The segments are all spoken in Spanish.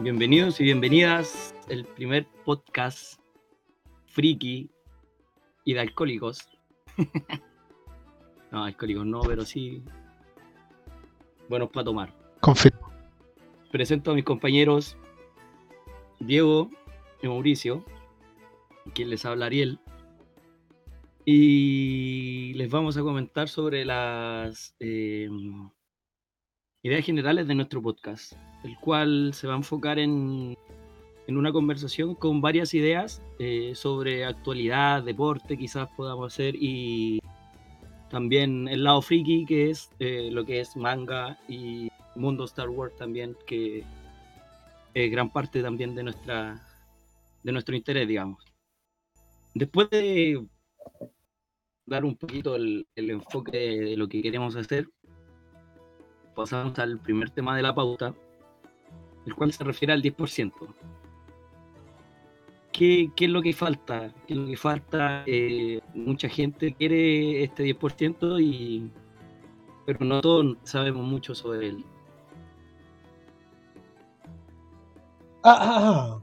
Bienvenidos y bienvenidas el primer podcast friki y de alcohólicos. no, alcohólicos no, pero sí buenos para tomar. Confirmo. Presento a mis compañeros Diego y Mauricio, quien les habla Ariel. Y les vamos a comentar sobre las eh, ideas generales de nuestro podcast, el cual se va a enfocar en, en una conversación con varias ideas eh, sobre actualidad, deporte, quizás podamos hacer, y también el lado friki, que es eh, lo que es manga y mundo Star Wars también, que es gran parte también de, nuestra, de nuestro interés, digamos. Después de dar un poquito el, el enfoque de lo que queremos hacer, pasamos al primer tema de la pauta, el cual se refiere al 10%. ¿Qué, qué es lo que falta? ¿Qué es lo que falta? Eh, mucha gente quiere este 10%, y, pero no todos sabemos mucho sobre él. Ah, ah, ah.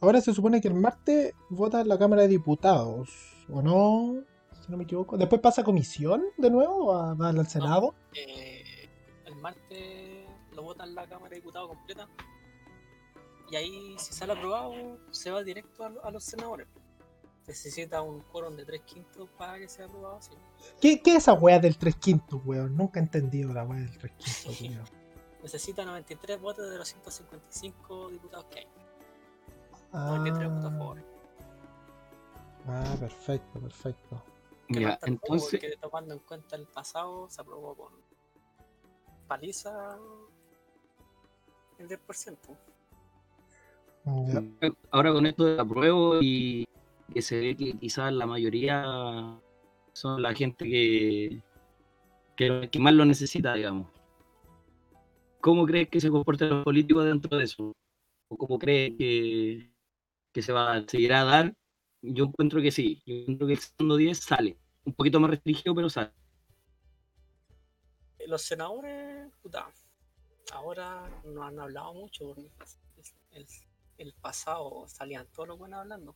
Ahora se supone que el martes vota en la Cámara de Diputados, ¿o no? Si no me equivoco. ¿Después pasa a comisión de nuevo o va al Senado? Eh, martes lo vota en la Cámara de Diputados completa. Y ahí, si sale aprobado, se va directo a, lo- a los senadores. Necesita un quórum de 3 quintos para que sea aprobado así. ¿Qué, qué es esa wea del 3 quintos, weón? Nunca he entendido la wea del 3 quintos, weón. Necesita 93 votos de los 155 diputados que hay. 93 votos a Ah, favor. ah, perfecto, perfecto. Mira, entonces, porque tomando en cuenta el pasado, se aprobó con paliza el 10%. Ya. ahora con esto de apruebo y que se ve que quizás la mayoría son la gente que, que, que más lo necesita, digamos. ¿Cómo crees que se comportan los políticos dentro de eso? ¿O cómo crees que, que se va a seguir a dar? Yo encuentro que sí. Yo encuentro que el segundo 10 sale. Un poquito más restringido, pero sale. Los senadores, puta, ahora no han hablado mucho porque el, el pasado salían todos los buenos hablando.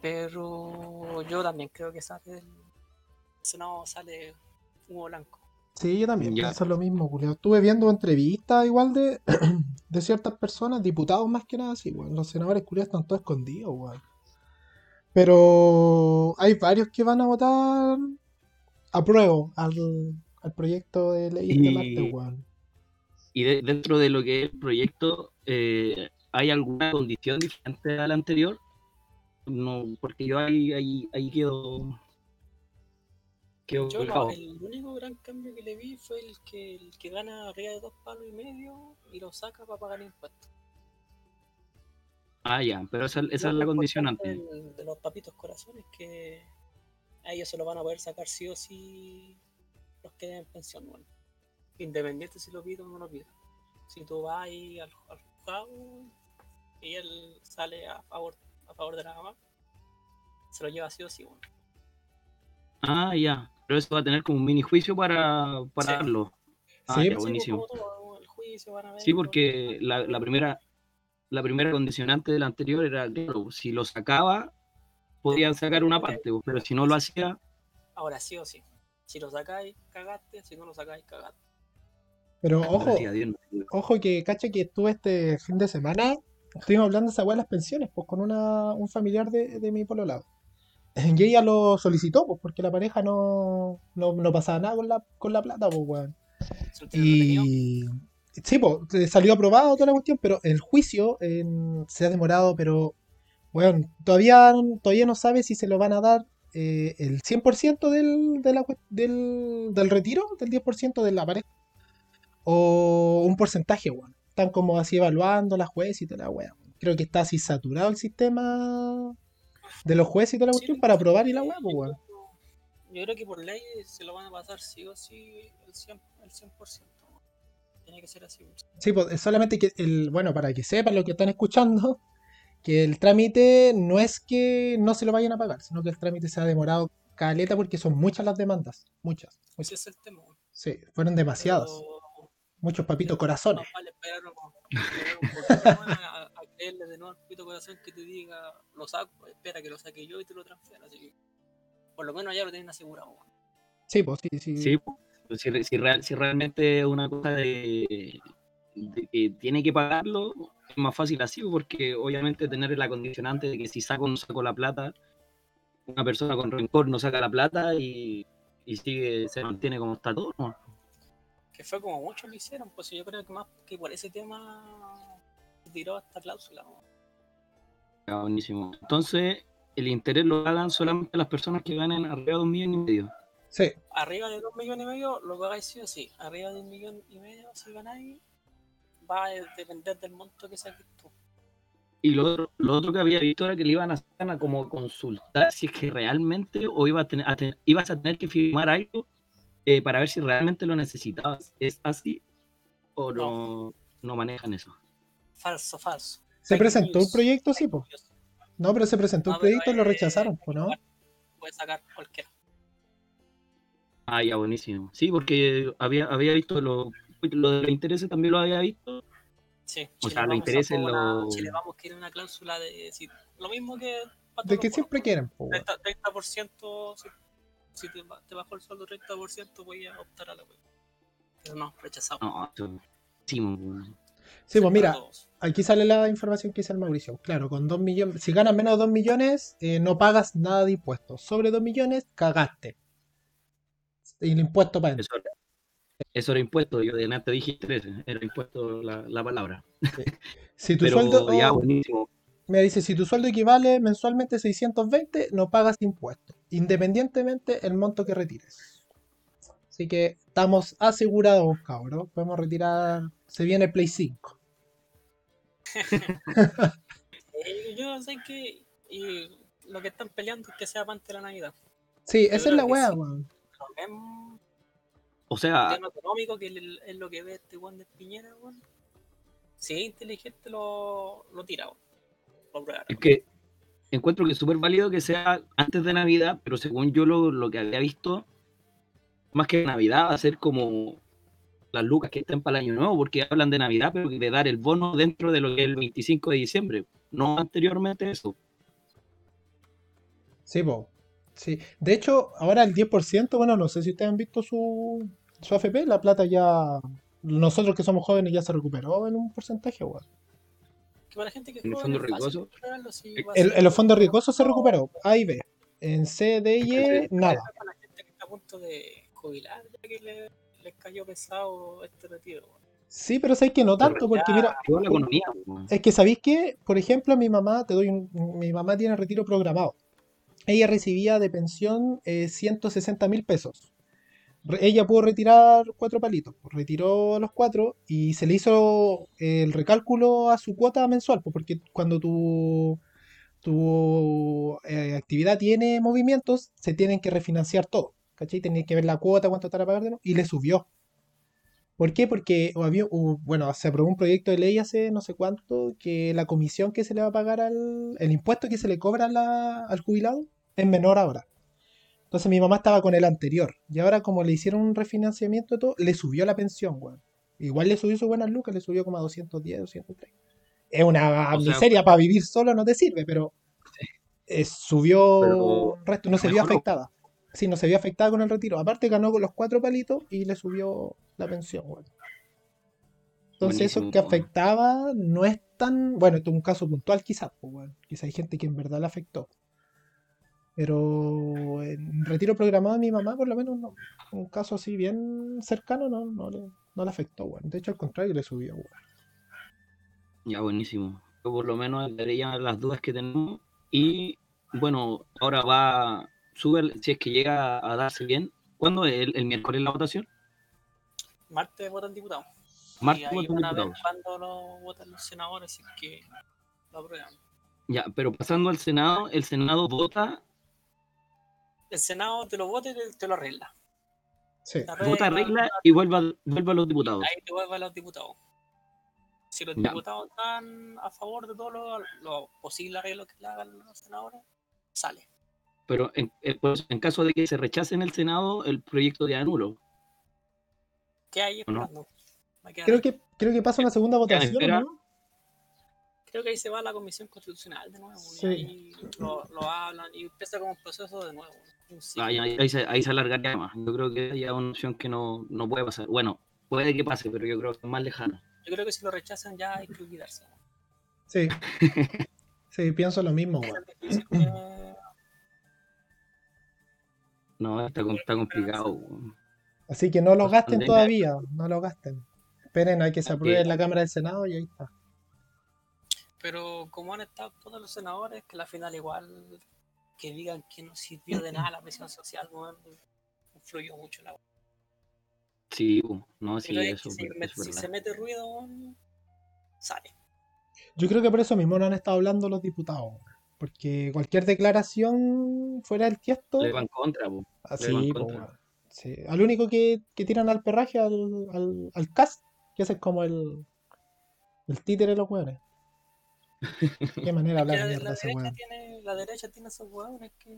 Pero yo también creo que sale el Senado sale humo blanco. Sí, yo también Ya. pienso lo mismo, Julio. Estuve viendo entrevistas igual de, de ciertas personas, diputados más que nada, sí, weón. Los senadores culiados están todos escondidos, weón. Pero hay varios que van a votar apruebo al, al proyecto de ley Y- martes, weón. Y de- dentro de lo que es el proyecto, eh, ¿hay alguna condición diferente a la anterior? No, porque yo ahí, ahí, ahí quedo. Quedo Yo no, el único gran cambio que le vi fue el que el que gana arriba de dos palos y medio y lo saca para pagar impuestos. Ah, ya, pero esa, esa es la condicionante. del- De los papitos corazones que a ellos se lo van a poder sacar sí o sí los que den pensión, bueno. Independiente si lo pide o no lo pide. Si tú vas ahí al, al juzgado y él sale a favor, a favor de la mamá, se lo lleva sí o sí, bueno. Ah, ya, pero eso va a tener como un mini juicio para, para Sí. darlo. Ah, Sí, ya, pues, buenísimo. como todo, el juicio van a ver. Sí, porque la, la primera la primera condicionante del anterior era, claro, si lo sacaba, podían sacar una parte, pero si no lo hacía, Ahora sí o sí. Si lo sacáis, cagaste. Si no lo sacáis, cagaste. Pero ojo, ojo que cacha que estuve este fin de semana, estuvimos hablando de esa weá de las pensiones, pues con una, un familiar de, de mi pololado. Y ella lo solicitó, pues porque la pareja no, no, no pasaba nada con la, con la plata, pues weón. Y sí, pues salió aprobado toda la cuestión, pero el juicio en- se ha demorado, pero bueno, todavía, todavía no sabe si se lo van a dar eh, el 100% del, de la del, del retiro, del 10% de la pareja, o un porcentaje, weón. Están como así evaluando las jueces y toda la weá. Creo que está así saturado el sistema de los jueces y toda la Sí, cuestión para aprobar y la weá, pues weón. Yo creo que por ley se lo van a pasar sí o sí el 100%. El 100%. Tiene que ser así. Sí, pues es solamente que el, bueno, para que sepan lo que están escuchando, que el trámite no es que no se lo vayan a pagar, sino que el trámite se ha demorado caleta porque son muchas las demandas, muchas, Ese muchas. es el tema. Sí, fueron demasiadas, Pero Muchos papitos corazones. Más vale a, a creerle de nuevo al pito corazón que te diga, lo saco, espera que lo saque yo y te lo transfiero. Así que, por lo menos ya lo tienen asegurado. Sí, pues sí, sí. Sí, pues, si, si, real- si realmente es una cosa de, de que tiene que pagarlo, es más fácil así, porque obviamente tener el acondicionante de que si saco o no saco la plata, una persona con rencor no saca la plata y, y sigue, se mantiene como está todo. ¿no? Que fue como muchos lo hicieron, pues yo creo que más que por ese tema tiró esta cláusula. Ah, buenísimo. Entonces, el interés lo pagan solamente las personas que ganen arriba de un millón y medio. Sí, Arriba de 2 millones y medio lo pagáis sí o sí. Arriba de un millón y medio, si ganáis, va a depender del monto que saques tú. Y lo otro, lo otro que había visto era que le iban a hacer a como consultar si es que realmente o iba a tener, a tener- ibas a tener que firmar algo eh, para ver si realmente lo necesitabas. ¿Es así o no, no manejan eso? Falso, falso. se presentó un proyecto, sí, pues. No, pero se presentó un No, proyecto y lo eh, rechazaron, pues, ¿no? Puede sacar cualquiera. Ah, ya, buenísimo. Sí, porque había, había visto lo, lo de los intereses, también lo había visto. Sí, O sea, los intereses lo- Chile Vamos quiere una cláusula de decir lo mismo que De que siempre quieren, pues. weón. 30%, 30% si, si te, te bajó el sueldo 30%, voy a optar a la web. Pero no, rechazado. No, weón. Sí, pues mira, aquí sale la información que dice el Mauricio. Claro, con 2 millones, si ganas menos de 2 millones, eh, no pagas nada de impuestos. Sobre 2 millones, cagaste. Y el impuesto para Eso, era- eso era impuesto, yo de antes dije intereses, era impuesto la, la palabra. Si tu Pero sueldo, ya, oh, buenísimo. me dice, si tu sueldo equivale mensualmente a 620, no pagas impuestos, independientemente el monto que retires. Así que estamos asegurados, cabros. Podemos retirar, se viene Play 5. Eh, yo sé que y lo que están peleando es que sea antes de la Navidad. Sí, esa es la sí. weón. O sea, tema económico, que el- es lo que ve este Juan de Piñera, weón. Si es inteligente, lo, lo tira, weón. Lo prueba. Es que encuentro que es súper válido que sea antes de Navidad, pero según yo lo, lo que había visto, más que Navidad va a ser como las lucas que estén para el año nuevo, porque hablan de Navidad, pero de dar el bono dentro de lo que es el 25 de diciembre, no anteriormente eso. Sí, po. Sí. De hecho, ahora el 10%, bueno, no sé si ustedes han visto su, su AFP, la plata ya. Nosotros que somos jóvenes ya se recuperó en un porcentaje, weón. Que para la gente que En el joven fondo es fácil riesgoso. recuperarlo, sí, En- los fondos riesgosos se recuperó, A y B. En C, D y E, nada. Para la gente que está a punto de jubilar, ya que le, les cayó pesado este retiro, weón. Sí, pero sé que no tanto, porque mira, la economía. es que sabéis que, por ejemplo, mi mamá, te doy un, mi mamá tiene retiro programado. Ella recibía de pensión eh, 160 mil pesos. Ella pudo retirar cuatro palitos, pues, retiró los cuatro y se le hizo el recálculo a su cuota mensual, pues, porque cuando tu, tu eh, actividad tiene movimientos, se tienen que refinanciar todo. ¿Cachai? Tenías que ver la cuota, cuánto de nuevo, y le subió. ¿Por qué? Porque había, bueno, se aprobó un proyecto de ley hace no sé cuánto que la comisión que se le va a pagar al, el impuesto que se le cobra al jubilado es menor ahora. Entonces mi mamá estaba con el anterior y ahora como le hicieron un refinanciamiento y todo, le subió la pensión, weón. Igual le subió su buenas lucas, le subió como a 210, 230. Es una O sea, miseria para vivir solo, no te sirve, pero eh, subió Pero el resto, no se vio afectada. Sí, no se vio afectada con el retiro. Aparte ganó con los cuatro palitos y le subió la pensión, weón. Entonces eso que afectaba no es tan... Bueno, esto es un caso puntual quizás, pues, weón. Quizás hay gente que en verdad le afectó. Pero en retiro programado de mi mamá, por lo menos, no. Un caso así bien cercano no, no, le, no le afectó, weón. De hecho, al contrario, le subió, weón. Ya, buenísimo. Yo por lo menos daré ya las dudas que tenemos. Y bueno, ahora va, sube, si es que llega a darse bien. ¿Cuándo es el, el miércoles la votación? Martes votan diputados. Martes y ahí votan van a ver diputados. cuándo lo votan los senadores, es que lo aprueban. Ya, pero pasando al Senado, el Senado vota, El Senado te lo vota y te, te lo arregla. Sí. Te vota regla y vuelve a, vuelve a los diputados. Ahí te vuelve a los diputados. Si los Ya. diputados están a favor de todos los posibles arreglos que le hagan los senadores, sale. Pero en, en- pues, en caso de que se rechace en el Senado, el proyecto de anulo. ¿Qué hay esperando? Creo que, creo que pasa una segunda votación. ¿no? Creo que ahí se va a la Comisión Constitucional de nuevo. Sí. Y ahí lo, lo hablan y empieza como un proceso de nuevo. Ahí, ahí- ahí se, ahí se alargaría más. Yo creo que ya es una opción que no, no puede pasar. Bueno, puede que pase, pero yo creo que es más lejano. Yo creo que si lo rechazan ya hay que olvidarse. Sí. Sí, pienso lo mismo. Es No, está, está complicado. Así que no lo gasten Pandemia. todavía, no lo gasten. Esperen a que se apruebe en la Cámara del Senado y ahí está. Pero como han estado todos los senadores, que la final igual que digan que no sirvió de nada la presión social, weón, influyó mucho la Sí, no, sí, Pero es que eso. si, es si se mete ruido, sale. Yo creo que por eso mismo no han estado hablando los diputados. Porque cualquier declaración fuera del tiesto, Le va en contra, así, le van po, contra. weón. Sí. Al único que, que tiran al perraje, al, al, al cast, que ese es como el, el títere de los weones. Qué manera hablar la, mierda la ese derecha weón. tiene, la derecha tiene esos que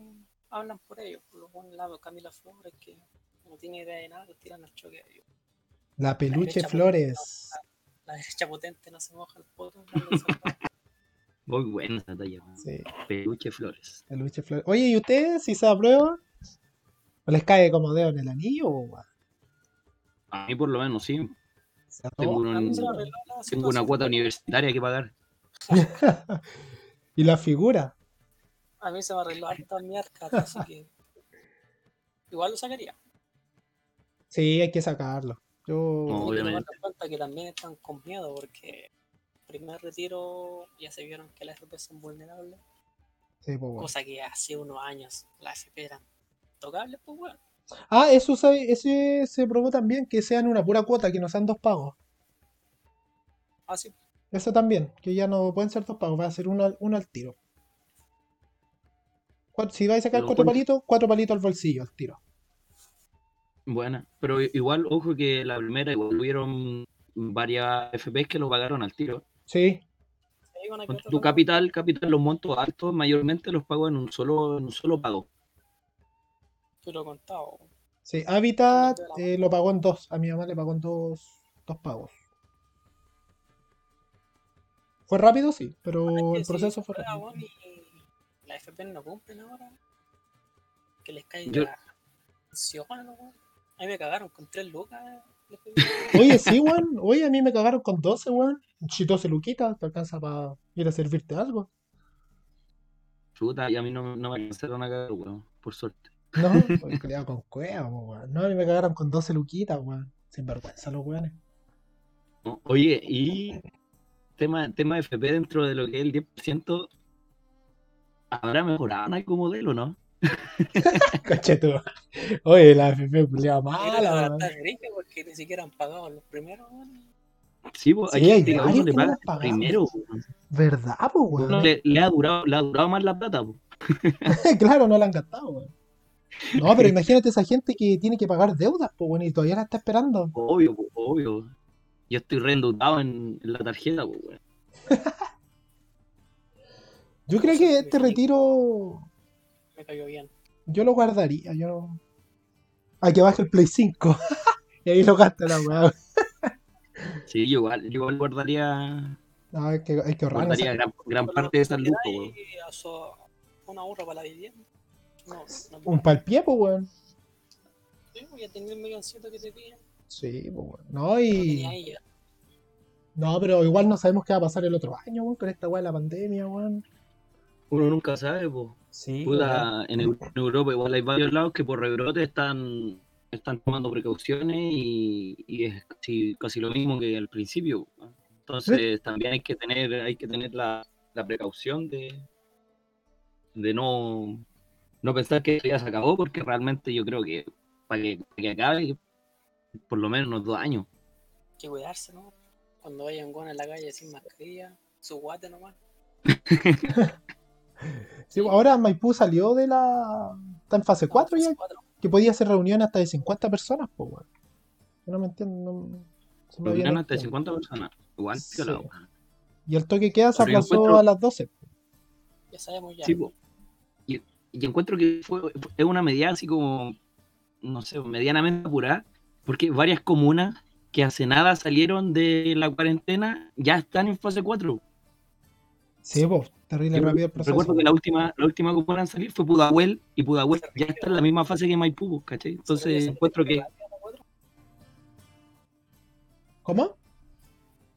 hablan por ellos. Por lo buen lado, Camila Flores, que no tiene idea de nada, los tiran al choque a ellos. La peluche Flores. La derecha potente no se moja el poto. Muy buena esa talla. Sí, Peluche Flores. peluche Flores. Oye, ¿y ustedes si se aprueba? ¿O les cae como dedo en el anillo? o? A mí por lo menos, sí. Se a Tengo, un- una cuota universitaria que pagar. y la figura. A mí se me arregló harta mierda, así que igual lo sacaría. Sí, hay que sacarlo. Yo. Hay que obviamente. en cuenta que también están con miedo porque primer retiro ya se vieron que las FP son vulnerables, Sí, pues, bueno. cosa que hace unos años las FP eran tocables, pues bueno. Ah, eso se, ese se probó también, que sean una pura cuota, que no sean dos pagos. Así, Eso también, que ya no pueden ser dos pagos, va a ser uno, al- uno al tiro. Si vais a sacar cuatro palitos, cuatro palitos al bolsillo, al tiro. Buena. Pero igual, ojo que la primera igual hubieron varias FPs que lo pagaron al tiro. Sí, Con tu capital, capital, los montos altos mayormente los pago en un solo, en un solo pago. He contado. sí. Habitat eh, lo pagó en dos. A mi mamá le pagó en dos, dos pagos. Fue rápido, sí, pero el proceso fue rápido. la FP no cumplen ahora, que les caiga Yo- pensión, weón. A mí me cagaron con tres lucas. la FP. Oye, sí, weón. Oye, a mí me cagaron con 12, weón. Si 12 luquitas, te alcanza para ir a servirte algo. Chuta, y a mí no, no me alcanzaron a cagar, weón, por suerte. No, pues culiao con cueva, po, weón. No, a mí me cagaron con 12 luquitas, weón. Sin vergüenza los weones. Oye, y tema, tema de FP dentro de lo que es el 10%, ¿habrá mejorado en algún modelo, no? Cacheto. Oye, la FP culiao Mira, mala, porque ni siquiera han pagado los primeros. Sí, pues, Sí, hay hay gente que le paga primero. weón. ¿Verdad, Uno weón? le, le ha durado, le ha durado más la plata, pues. claro, no la han gastado, weón. No, pero imagínate esa gente que tiene que pagar deudas, pues, weón, y todavía la está esperando. Obvio, pues, obvio. Yo estoy reendeudado en, en la tarjeta, pues, weón. Yo creo que este retiro Me cayó bien. yo lo guardaría, yo no... A que baje el Play 5. y ahí lo gasta la weá. Sí, yo igual, yo igual guardaría, No, hay que, hay que ahorrar. guardaría gran, gran parte de esas lucas, weón. Y a su- un ahorro para la vivienda. No, no Un palpie, pues, weón. Sí, pues, ya tenía el milloncito que te piden. Sí, pues. No, y... No, pero igual no sabemos qué va a pasar el otro año, weón, con esta weá de la pandemia, weón. Uno nunca sabe, pues. Sí, Puta, en, Eu- en Europa igual hay varios lados que por rebrote están, están tomando precauciones y, y es casi, casi lo mismo que al principio. ¿no? Entonces también hay que tener, hay que tener la, la precaución de, de no, no pensar que esto ya se acabó, porque realmente yo creo que para que, para que acabe, por lo menos unos dos años. Hay que cuidarse, ¿no? Cuando vayan con en la calle sin mascarilla, su guate nomás. Sí, ahora Maipú salió de la... Está en fase 4 ya, Fase cuatro. que podía hacer reuniones hasta de 50 personas, pues, weón. Yo no me entiendo, no... se me hasta de el 50 personas. Igual Sí. la Y el toque queda se aplazó encuentro- a las 12. Ya sabemos ya. Sí, po. y, y encuentro que fue, es una medida así como, no sé, medianamente apurada, porque varias comunas que hace nada salieron de la cuarentena ya están en fase 4. Sí, pues, terrible Yo rápido el proceso. Recuerdo que la última, la última comuna en salir fue Pudahuel y Pudahuel ya está en la misma fase que Maipú, ¿cachai? Entonces encuentro que ¿Cómo?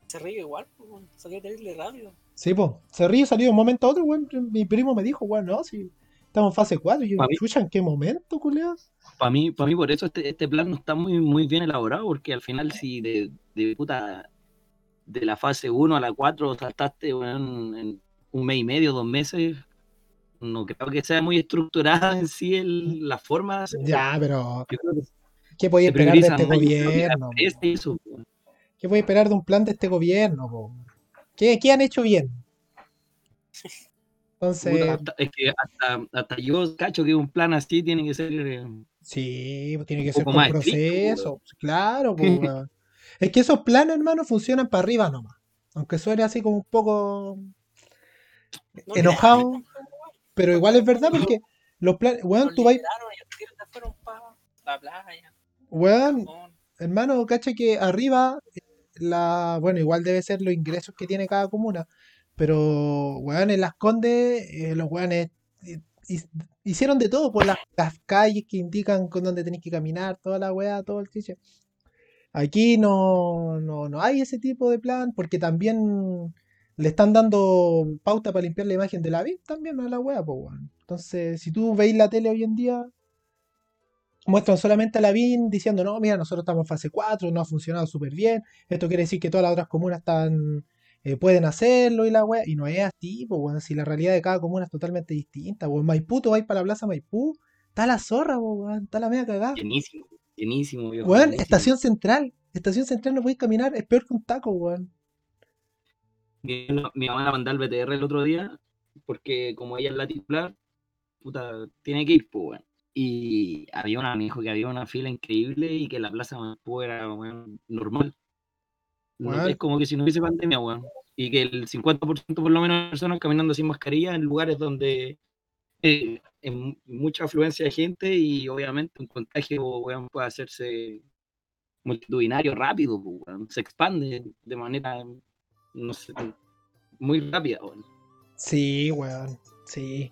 Se ríe igual, pues, salió terrible rápido. Sí, pues, se ríe, salió de un momento a otro, weón. Mi primo me dijo, weón, no, si estamos en fase 4. Y yo, chucha, ¿en qué momento, culiao? para mí, para mí por eso este, este plan no está muy, muy bien elaborado, porque al final si de, de puta de la fase 1 a la 4 saltaste weón, en un mes y medio, dos meses, no creo que sea muy estructurada en sí el- la forma. Ya, pero que ¿qué podía esperar de este gobierno? eso. ¿Qué podía esperar de un plan de este gobierno? po? ¿Qué, qué han hecho bien? Entonces, Puta, es que hasta, hasta yo cacho que un plan así tiene que ser eh, sí, pues tiene que un ser poco con estricto, proceso. Claro, pues. Es que esos planes, hermano, funcionan para arriba nomás. Aunque suene así como un poco No, enojado, pero igual es verdad porque los planes, weón, tú vas, weón, hermano, cacha que arriba, la, bueno, igual debe ser los ingresos que tiene cada comuna, pero, weón, en Las Condes, eh, los weones eh, hi- hicieron de todo, por las, las calles que indican con dónde tenés que caminar, toda la weá, todo el chiche. Aquí no, no, no hay ese tipo de plan, porque también le están dando pauta para limpiar la imagen de la VIP también a la weá, pues, weón. Entonces, si tú veis la tele hoy en día, muestran solamente a la BIN diciendo, no, mira, nosotros estamos en fase 4, no ha funcionado súper bien, esto quiere decir que todas las otras comunas están, eh, pueden hacerlo y la wea, y no es así, pues bueno, si la realidad de cada comuna es totalmente distinta, pues Maipú, tú vais para la plaza Maipú, está la zorra, pues, está la media cagada. llenísimo, llenísimo. Weón, llenísimo. estación central, estación central no podéis caminar, es peor que un taco, weón. Mi, mi mamá la mandó al BTR el otro día, porque como ella es la titular, puta, tiene que ir, pues, weón. Y había una, me dijo que había una fila increíble y que la plaza Maipú era weón, normal. No, es como que si no hubiese pandemia, weón. Y que el 50% por lo menos de personas caminando sin mascarilla en lugares donde eh, en mucha afluencia de gente y obviamente un contagio, weón, puede hacerse multitudinario rápido, pues, weón. se expande de manera, no sé, muy rápida. weón. Sí, weón, sí.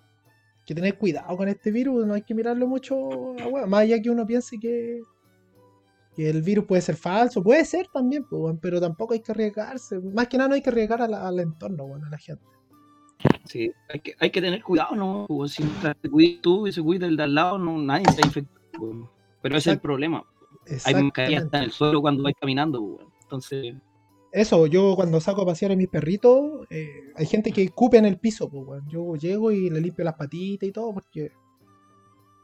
Hay que tener cuidado con este virus, no hay que mirarlo mucho, weón. más allá que uno piense que, que el virus puede ser falso, puede ser también, pues, pero tampoco hay que arriesgarse. Más que nada no hay que arriesgar la- al entorno, weón, a la gente. Sí, hay que, hay que tener cuidado, ¿no? Pues, si te cuides tú y se cuida el de al lado, no, nadie está infectado. weón. Pero ese es el problema. Hay mascarillas hasta en el suelo cuando vais caminando, weón. Entonces, Eso, yo cuando saco a pasear a mis perritos, eh, hay gente que cupe en el piso, pues. Yo llego y le limpio las patitas y todo, porque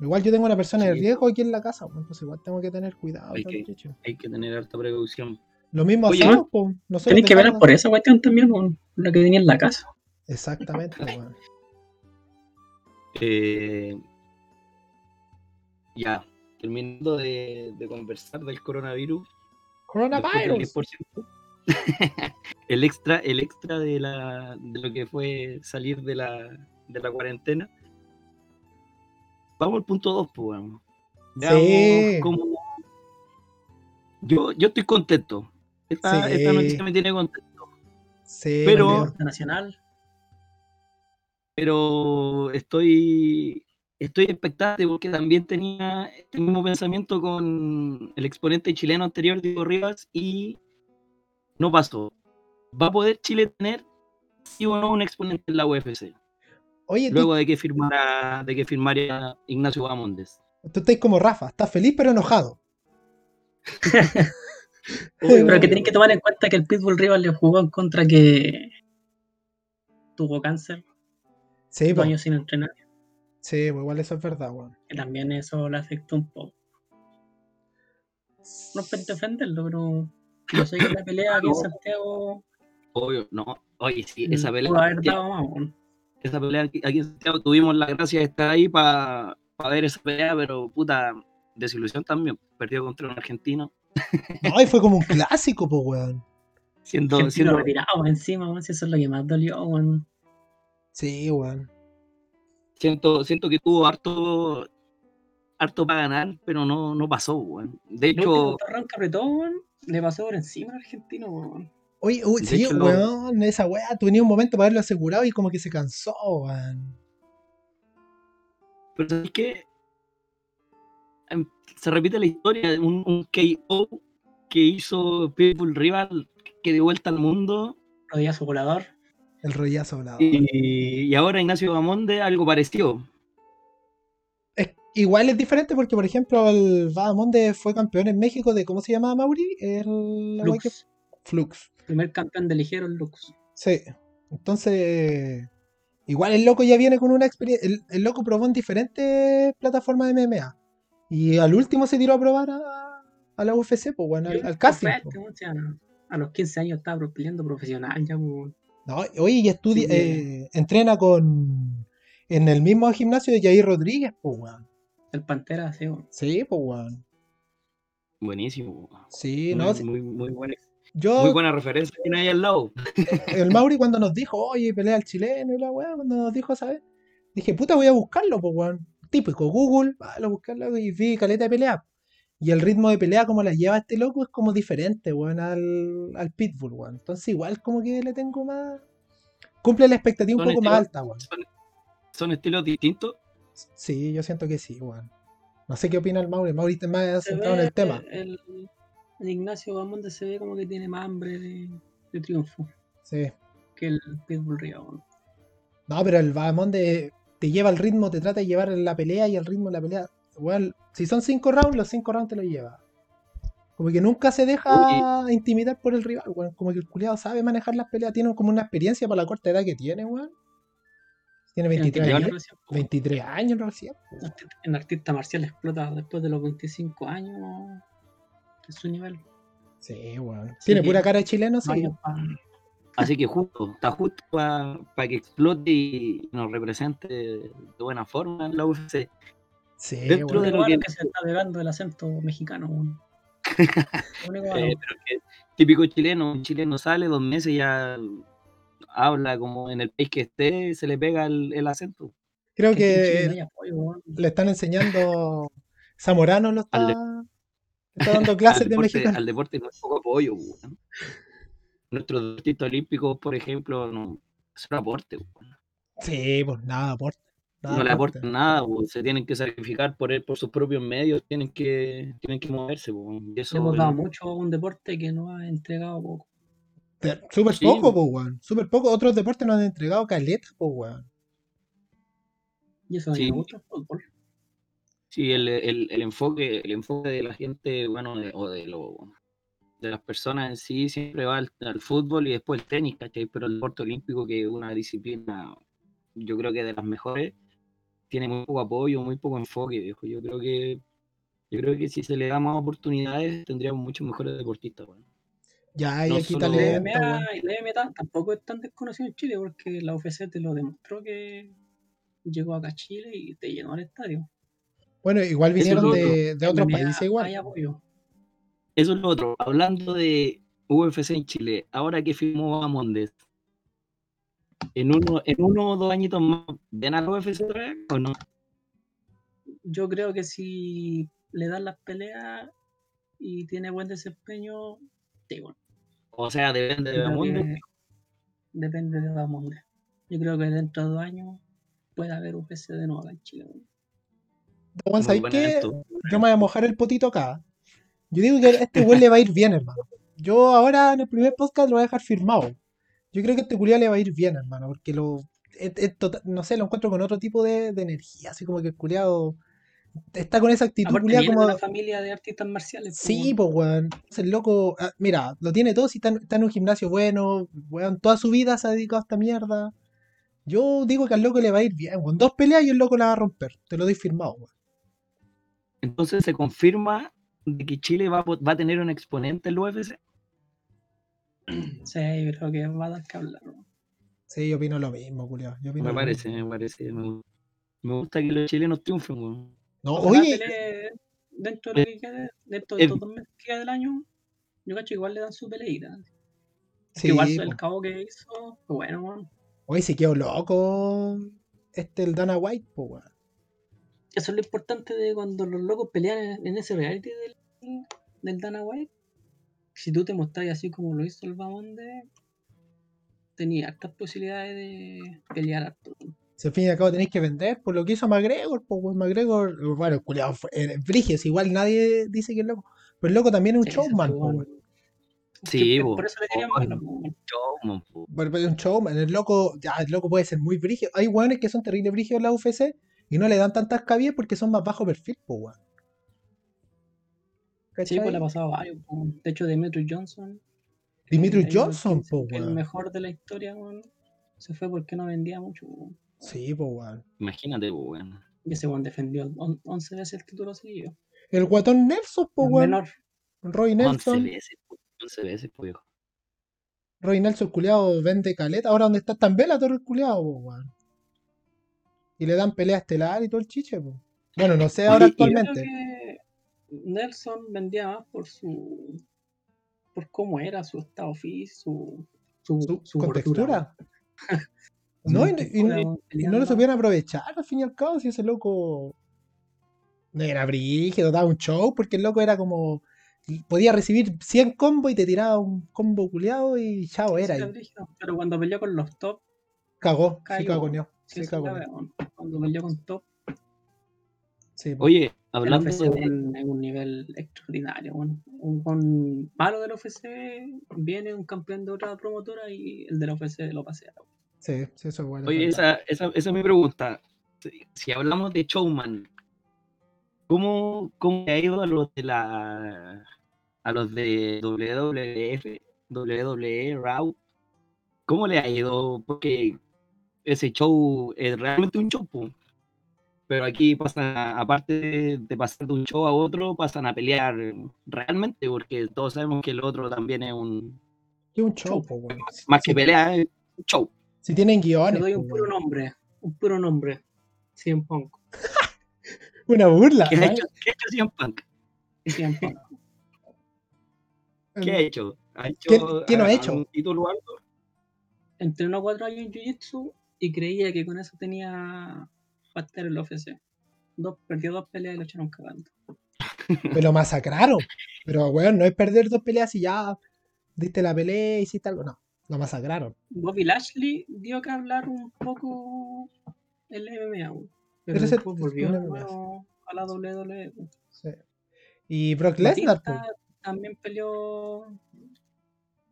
igual yo tengo una persona de riesgo aquí en la casa, entonces igual tengo que tener cuidado. Hay que- muchacho. hay que tener harta precaución. Lo mismo Oye, hacemos, pues, nosotros Tenéis que cada- por esa cuestión también, con lo que tenía en la casa. Exactamente, weón. Eh, ya, terminando de, de conversar del coronavirus. Coronavirus. 10%, el extra, el extra de, la, de lo que fue salir de la, de la cuarentena. Vamos al punto 2, pues. Veamos Sí. cómo- Yo, yo estoy contento. Esta, Sí. esta noticia me tiene contento. Sí, Pero-. Nacional. pero estoy estoy expectante porque también tenía este mismo pensamiento con el exponente chileno anterior, Diego Rivas, y no pasó. ¿Va a poder Chile tener sí o no un exponente en la UFC? Oye, tú, Luego de que firmara, de que firmara Ignacio Bamondes. tú estás como Rafa, estás feliz pero enojado. Pero que tenéis que tomar en cuenta que el Pitbull Rival le jugó en contra que tuvo cáncer, Sí, dos años sin entrenar. sí, pues igual eso es verdad, weón. Que también eso le afectó un poco. No es para defenderlo, pero yo sé que la pelea aquí en Santiago Obvio, no. Oye, sí, esa pelea, pudo haber dado más. weón. Esa pelea aquí, aquí en Santiago tuvimos la gracia de estar ahí para ver esa pelea, pero puta, desilusión también. Perdió contra un argentino. No, y fue como un clásico, pues, weón. Siendo, Argentino siendo, retirado encima, weón, si eso es lo que más dolió, weón. Sí, weón. siento, siento que tuvo harto harto para ganar, pero no, no pasó, weón. De hecho, arranca apretó, weón, Le pasó por encima al argentino, weón. Oye, uy, De sí, hecho, weón, esa weá, tenía un momento para haberlo asegurado y como que se cansó, weón. Pero es que se repite la historia, un, un KO que hizo Pitbull Rival que dio vuelta al mundo Rodillazo volador. El rollazo hablado. y, y ahora Ignacio Bamonde algo parecido. Es- igual es diferente porque, por ejemplo, el Bahamonde fue campeón en México de, ¿cómo se llama, Mauri? El la weá que- Lux. Flux. Primer campeón de ligero, el Lux. Sí. Entonces, igual el loco ya viene con una experiencia. El, el loco probó en diferentes plataformas de MMA. Y al último se tiró a probar a, a la UFC, pues bueno, al, al casting. Po. a los 15 años estaba peleando profesional ya. No, oye, y estudia, Sí. eh, entrena con. En el mismo gimnasio de Jair Rodríguez, pues weón. El Pantera, sí, weón. Sí, pues weón. Buenísimo. Sí, muy, no. sí, muy, muy buena, Yo, muy buena referencia que tiene ahí al lado. el Mauri cuando nos dijo, oye, pelea al chileno y la weá, cuando nos dijo, ¿sabes? Dije, puta, voy a buscarlo, pues weón. Típico, Google, ah, lo busqué loco, y vi caleta de pelea. Y el ritmo de pelea, como la lleva este loco, es como diferente, weón, al, al Pitbull, weón. Entonces, igual como que le tengo más. Cumple la expectativa un poco más alta, weón. Son, son estilos distintos. Sí, yo siento que sí, weón. No sé qué opina el Mauri. El Mauri está más centrado en el tema. El, el Ignacio Bamonde se ve como que tiene más hambre de, de triunfo Sí. que el Pitbull Río. No, pero el Bahamonde te lleva el ritmo, te trata de llevar la pelea y el ritmo de la pelea. Igual, si son cinco rounds, los cinco rounds te los lleva. Como que nunca se deja intimidar por el rival, weón. Como que el culiado sabe manejar las peleas, tiene como una experiencia para la corta edad que tiene, weón. Tiene 23 En años. recién, po. 23 años recién. En artista marcial explota después de los 25 años de su nivel. Sí, weón. Tiene que- pura cara de chileno, sí. Pa- Así que justo, está justo para que explote y nos represente de buena forma en la UFC. Sí, Dentro de Lo que- que se está pegando el acento mexicano. weón. Eh, pero que típico chileno, un chileno sale dos meses y ya habla como en el país que esté, se le pega el, el acento. Creo Que en le están enseñando. Zamorano lo está, Al de- está dando clases al, de deporte, mexicano. al deporte no hay poco apoyo. weón. Nuestros deportistas olímpicos, por ejemplo, no es un aporte. weón. Sí, pues nada, aporta. no le aporta. aportan nada, weón. se tienen que sacrificar por él, por sus propios medios, tienen que, tienen que moverse. weón. Y eso, hemos dado mucho a un deporte que nos ha entregado poco. Súper Sí, poco, po. pues, weón. Súper poco. Otros deportes nos han entregado caletas, pues, weón. Y eso Sí. me gusta el fútbol. Sí, el, el, el enfoque, el enfoque de la gente, bueno, de- o de lo, de las personas en sí siempre va al, al fútbol y después el tenis, ¿cachai? Pero el deporte olímpico, que es una disciplina, yo creo que de las mejores, tiene muy poco apoyo, muy poco enfoque, viejo. Yo creo que, yo creo que si se le da más oportunidades, tendríamos muchos mejores deportistas, weón. Ya hay No aquí solo- MMA tampoco es tan desconocido en Chile porque la UFC te lo demostró que llegó acá a Chile y te llenó el estadio. Bueno, igual vinieron de, de otros países igual. Eso es lo otro. Hablando de UFC en Chile, ahora que firmó Amondes, en uno, en uno o dos añitos más, ¿ven a la UFC otra vez o no? Yo creo que si le dan las peleas y tiene buen desempeño, sí, bueno, O sea, depende de Bamonde. depende de Bamonde. Yo creo que dentro de dos años puede haber UFC de nuevo en Chile. Bueno. Weón, Muy ¿sabes buen qué? Yo me voy a mojar el potito acá. Yo digo que a este weón le va a ir bien, hermano. Yo ahora en el primer podcast lo voy a dejar firmado. Yo creo que a este culiao le va a ir bien, hermano, porque lo. es- es tota- no sé, lo encuentro con otro tipo de, de energía, así como que el culiao está con esa actitud Aparte como. de la familia de artistas marciales. pues, Sí, pues, weón. Es el loco. ah, mira, lo tiene todo. Si está, en- está en un gimnasio bueno, weón. Toda su vida se ha dedicado a esta mierda. Yo digo que al loco le va a ir bien, weón. Dos peleas y el loco la va a romper. Te lo doy firmado, weón. Entonces se confirma de que Chile va, va a tener un exponente en la UFC. Sí, yo creo que va a dar que hablar. Sí, yo opino lo mismo. Yo opino Me lo parece, mismo. me parece. Me, gu- me gusta que los chilenos triunfen, weón. No, oye, dentro de lo que quede, dentro de eh, estos dos meses que queda del año, yo cacho que igual le dan su peleita. sí, igual po. el cabo que hizo, fue bueno, weón. oye, se quedó loco. Este, el Dana White, pues, weón. Eso es lo importante de cuando los locos pelean en, en ese reality del, del Dana White. si tú te mostrás así como lo hizo el Bamonde, tenía hartas posibilidades de pelear harto. Si al fin y al cabo tenéis que vender por lo que hizo McGregor, pues McGregor, bueno, el culiado fue eh, brigio, si igual nadie dice que es loco. Pero el loco también es un Sí, showman, pues. Sí, por eso le verlo, po, weón. Showman. Bueno, pero es un showman, el loco, ya, el loco puede ser muy brigio. Hay weones que son terribles brigios en la UFC y no le dan tantas cabidas porque son más bajo perfil, pues weón. Sí, pues le ha pasado a varios. po. De hecho, Demetrius Johnson, unos Johnson, dicen que el weón. mejor de la historia, weón, se fue porque no vendía mucho. weón. Sí, pues weón. Imagínate, po, weón. Y ese weón defendió on- 11 veces el título seguido. El guatón Nelson, El weón. menor. Roy 11 Nelson. veces, po. 11 veces, po, viejo. Roy Nelson, culiado, vende caleta. Ahora donde está tan vela todo el culiado, pues weón. Y le dan pelea estelar y todo el chiche. Bueno, no sé ahora y- Yo creo actualmente. que Nelson vendía más por su. por cómo era su estado físico, su, su, Su contextura. No, y, no lo supieron aprovechar al fin y al cabo, si ese loco era brígido, daba un show, porque el loco era como. Podía recibir 100 combos y te tiraba un combo culiado y chao, Sí, era. brígido, Pero cuando peleó con los top, cagó, sí cayó. sí, Sí era, weón. cuando peleó con top, Sí, po. Oye, el hablando UFC de. un, en un nivel extraordinario. weón. Un, con malo del UFC viene un campeón de otra promotora y el del UFC lo pasea. sí, sí, eso es bueno. Oye, esa, esa, esa es mi pregunta. Si, si hablamos de showman, ¿cómo, cómo le ha ido a los de la a los de WWF, WWE, Raw? ¿Cómo le ha ido? Porque ese show es realmente un show, po. pero aquí pasan, a- aparte de, pasar de un show a otro, pasan a pelear realmente, porque todos sabemos que el otro también es un, Es un show, show. po, weón. más que pelea, es un show. Si tienen Te guiones. doy un puro nombre, un puro nombre. CM Punk. Una burla. ¿Qué ha ¿vale? hecho, qué ha hecho CM Punk? CM Punk. ¿Qué ha hecho? ¿Ha hecho ¿Qué- qué no ha a- hecho? algún título o algo? Entrenó cuatro años en Jiu-Jitsu y creía que con eso tenía para estar en la UFC. Dos, perdió dos peleas y lo echaron cagando. Me lo masacraron. Pero, weón, no es perder dos peleas y ya diste la pelea, hiciste algo. No, lo masacraron. Bobby Lashley dio que hablar un poco en la MMA, weón. pero Pero después volvió de nuevo a la WWE. weón. Sí. Y Brock Lesnar, también peleó.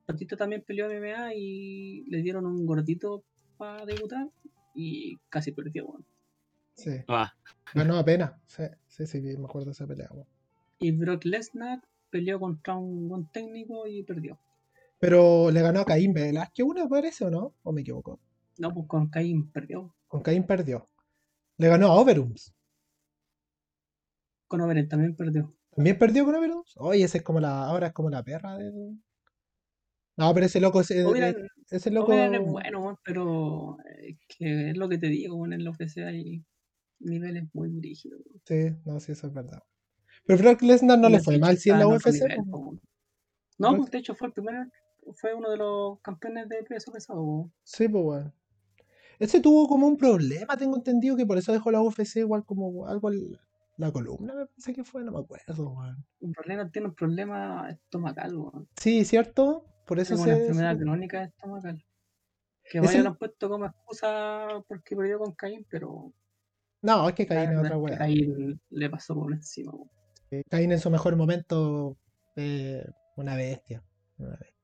Batista también peleó MMA y le dieron un gordito para debutar y casi perdió, weón. Sí. Ah, Ganó apenas. Sí, sí, sí, me acuerdo de esa pelea. Y Brock Lesnar peleó contra un buen técnico y perdió. Pero le ganó a Caín Velázquez una, parece, ¿o no? ¿O me equivoco? No, pues con Caín perdió. Con Caín perdió. Le ganó a Overums. Con Overeem también perdió. ¿También perdió con Overums? Oye, ese es como la. Ahora es como la perra del. No, pero ese loco. Ese, Overeem- ese loco. Es bueno, pero es que es lo que te digo, en la UFC hay niveles muy rígidos. Sí, no, sí, eso es verdad. Pero Brock Lesnar no Y le fue mal si en la UFC. nivel. No, pues de hecho fue el fue uno de los campeones de peso pesado. Sí, pues, weón. Ese tuvo como un problema, tengo entendido que por eso dejó la UFC igual como algo en la columna, me parece que fue, no me acuerdo, weón. Un problema, tiene un problema estomacal, weón. Sí, ¿cierto? Por eso Tiene una enfermedad crónica estomacal. Que vaya lo han puesto como excusa porque perdió con Caín, pero No, es que Caín es otra es weá. Caín le pasó por encima. Eh, Caín en su mejor momento, eh, una bestia. Una bestia.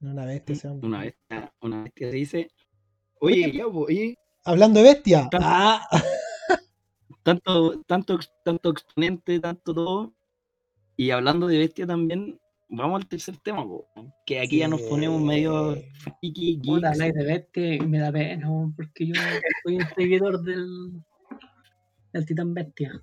Una bestia ese hombre. una bestia, una bestia se dice. Oye, ya, oye, Hablando de bestia. Tan- Ah, tanto, tanto, tanto exponente, tanto todo. Y hablando de bestia también, vamos al tercer tema, po, que aquí ya nos ponemos medio friki, Puta, de bestia me da pena, porque yo soy un seguidor del, del Titán Bestia.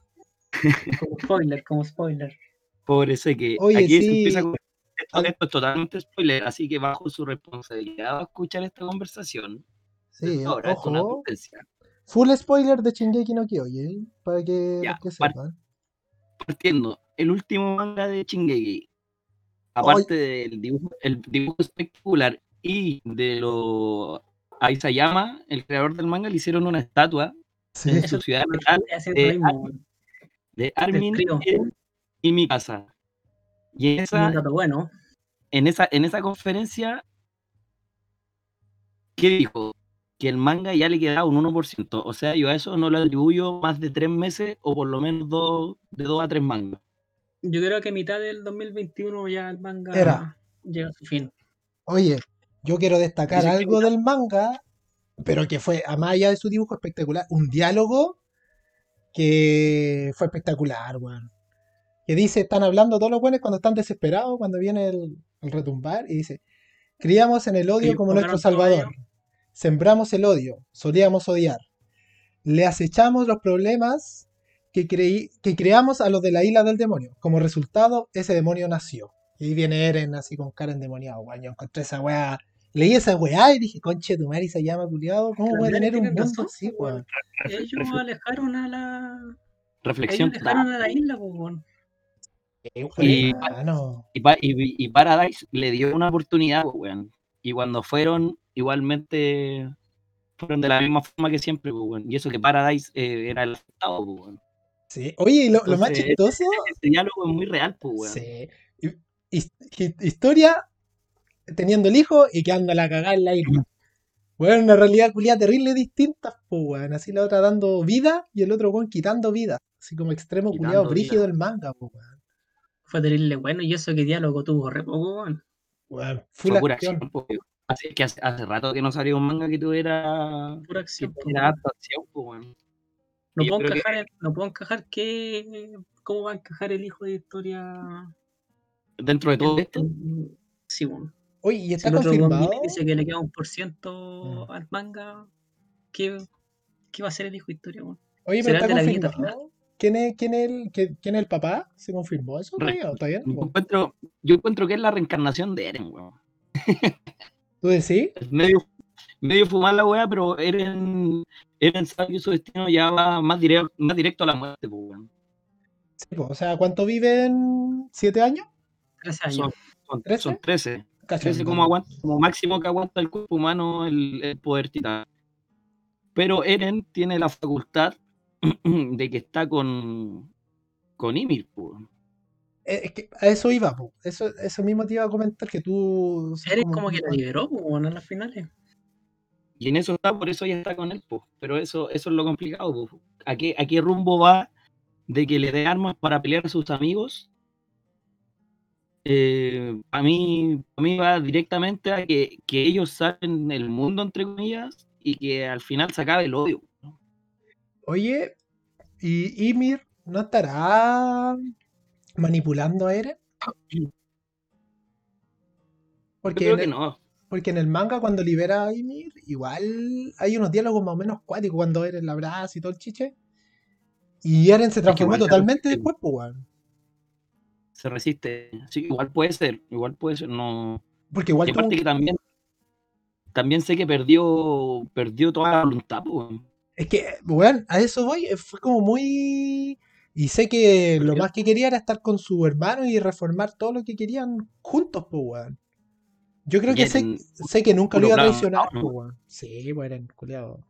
Como spoiler, como spoiler. Pobre ese que Oye, aquí se empieza con- esto, esto es totalmente spoiler, así que bajo su responsabilidad va a escuchar esta conversación. sí, Ahora, esto es una ojo. advertencia. Full spoiler de Shingeki no Kyojin, para que, Ya, que sepan. partiendo, el último manga de Chingeki, aparte del dibujo, el dibujo espectacular y de lo a Isayama, el creador del manga, le hicieron una estatua Sí. en su ciudad natal de de Armin y mi casa. Y en Un esa, dato bueno. en esa, en esa conferencia, ¿qué dijo? Que el manga ya le quedaba un 1%. O sea, yo a eso no le atribuyo más de tres meses o por lo menos dos, de dos a tres mangas. Yo creo que a mitad del 2021 ya el manga Era. llega a su fin. Oye, yo quiero destacar algo del manga, pero que fue, a más allá de su dibujo espectacular, un diálogo que fue espectacular, weón. Que dice, están hablando todos los buenos cuando están desesperados, cuando viene el, el retumbar, y dice, criamos en el odio como nuestro salvador. Sembramos el odio, solíamos odiar. Le acechamos los problemas que, creí, que creamos a los de la isla del demonio. Como resultado, ese demonio nació. Y ahí viene Eren así con cara endemoniado, weón. Yo encontré esa weá. Leí esa weá y dije, conche tu madre, se llama culiado. ¿Cómo voy a tener un mundo razón, así, weón. Ellos alejaron a la. Reflexión Ellos total. a la isla, pues, weón. Eh, Y-. Y, Pa- y- y Paradise le dio una oportunidad, pues, weón. Y cuando fueron, igualmente fueron de la misma forma que siempre, pues, weón. Y eso que Paradise eh, era el pues, weón. Sí. Oye, y lo, lo más chistoso, Ese diálogo es muy real, pues, weón. sí. hi- his- hi- historia teniendo el hijo y quedando la cagada en la isla. Bueno, una realidad culiada terrible distintas, pues, weón. Así la otra dando vida y el otro, weón, quitando vida. Así como extremo culiado brígido el manga, pues, weón. Fue terrible bueno. Y eso que diálogo tuvo re poco, weón. Weón, full Fue pura acción. acción, pues. Así que hace, hace rato que no salió un manga que tuviera, Pura que acción. pues, tuviera acción, pues, weón. No puedo que- encajar, en- no puedo encajar que. ¿Cómo va a encajar el hijo de historia? Dentro de todo esto, Sí, bueno. Oye, ¿y Si está weón confirmado? dice que le queda un por ciento Mm. al manga, ¿qué, ¿qué va a ser el hijo de historia, weón? Oye, pero ¿Será está confirmado. ¿Quién es, quién, es el, quién, quién es el papá? ¿Se confirmó eso? ¿O todavía yo encuentro, yo encuentro que es la reencarnación de Eren, weón. ¿Tú decís? Es medio, medio fumar la weá, pero Eren, Eren sabe que su destino ya va más directo, más directo a la muerte, pues. Sí, pues, o sea, ¿cuánto viven? ¿Siete años? 13 años. Son, son, ¿Trece? son 13. Cacha, 13 como, aguanta, como máximo que aguanta el cuerpo humano el, el poder titán. Pero Eren tiene la facultad de que está con, con Ymir, pues. Eh, Es que a eso iba, po. Eso, eso mismo te iba a comentar que tú. Eres como que la liberó, pues, weón, en las finales. Y en eso está, por eso ya está con él, pues. Pero eso, eso es lo complicado, pues. ¿A qué, ¿A qué rumbo va de que le dé armas para pelear a sus amigos? Eh, a, mí, a mí va directamente a que, que ellos salven el mundo, entre comillas, y que al final se acabe el odio. ¿no? Oye, ¿y Ymir no estará manipulando a Eren? Yo Porque creo en, que no. Porque en el manga, cuando libera a Ymir, igual hay unos diálogos más o menos cuáticos cuando Eren la abraza y todo el chiche. Y Eren se transformó se totalmente después, pues, weón. Se resiste. Sí, igual puede ser, igual puede ser. No. Porque igual aparte que también, también sé que perdió, perdió toda la voluntad, pues. Es que, weón, a eso voy. eh, Fue como muy. Y sé que lo más que quería era estar con su hermano y reformar todo lo que querían juntos, pues, weón. Yo creo que sé, sé que nunca lo iba a traicionar, ¿no? pues. Sí, pues, Eren, culiado.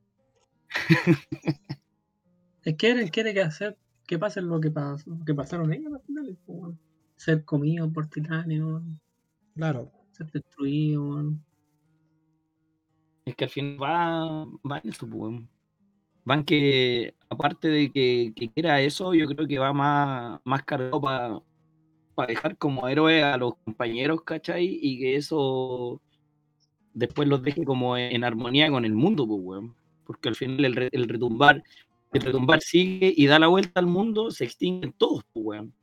Es que Eren quiere que hacer que pase lo que, pasó, lo que pasaron ellos en las finales, pues. Ser comido por titanes, Claro. ser destruido. Es que al fin va, va en eso, pues. Van que, aparte de que, que quiera eso, yo creo que va más, más cargado para dejar como héroe a los compañeros, ¿cachai? Y que eso después los deje como en, armonía con el mundo, pues, weón. Porque al final el, re- el retumbar, el retumbar sigue y da la vuelta al mundo, se extinguen todos, pues, weón.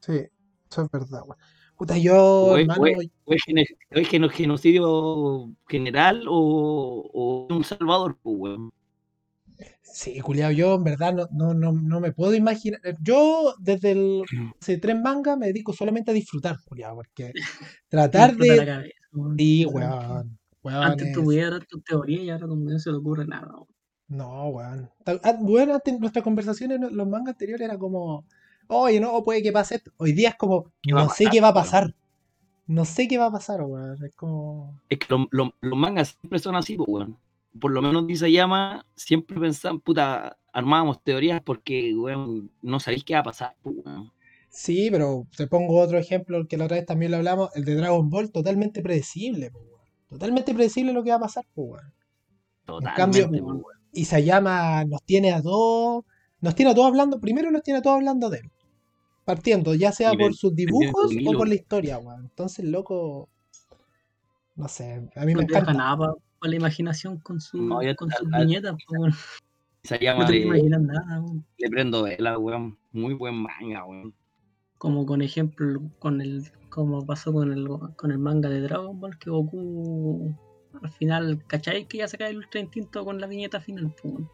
Sí, eso es verdad, weón. Puta, yo, O es- hermano, o es- o genocidio general o, o un salvador, pues, weón. Sí, culiado, yo en verdad no, no, no, no me puedo imaginar. Yo desde el hace tres mangas me dedico solamente a disfrutar, culiado, porque tratar Explota la de. cabeza. Sí, weón. weón, Antes es- tuviera tu teoría y ahora no se le ocurre nada. weón. No, weón. Ta- ah, Bueno, antes nuestra conversación en los mangas anteriores era como, oye, no, puede que pase esto. Hoy día es como, ¿Qué va a no sé qué va a weón? pasar. No sé qué va a pasar, weón. Es como, Es que lo- lo- los mangas siempre son así, pues, weón. Por lo menos dice llama, siempre pensaban, puta, armábamos teorías porque, weón, no sabéis qué va a pasar, pues, weón. Sí, pero te pongo otro ejemplo, el que la otra vez también lo hablamos, el de Dragon Ball, totalmente predecible, po, weón. Totalmente predecible lo que va a pasar, po, weón. Totalmente, cambio, pues, weón. Isayama nos tiene a todos, nos tiene a todos hablando, primero nos tiene a todos hablando de él. Partiendo, ya sea por sus dibujos o por la historia, weón. Entonces, loco, no sé, a mí No me encanta. nada la imaginación con, su, No, yo con al- sus al- viñetas. Se No llama te le, imaginas nada, weón. le prendo vela, weón. Muy buen manga, weón. Como con ejemplo, con el como pasó con el, con el manga de Dragon Ball, que Goku al final, ¿cachai? Que ya se cae el ultra instinto con la viñeta final, po, weón.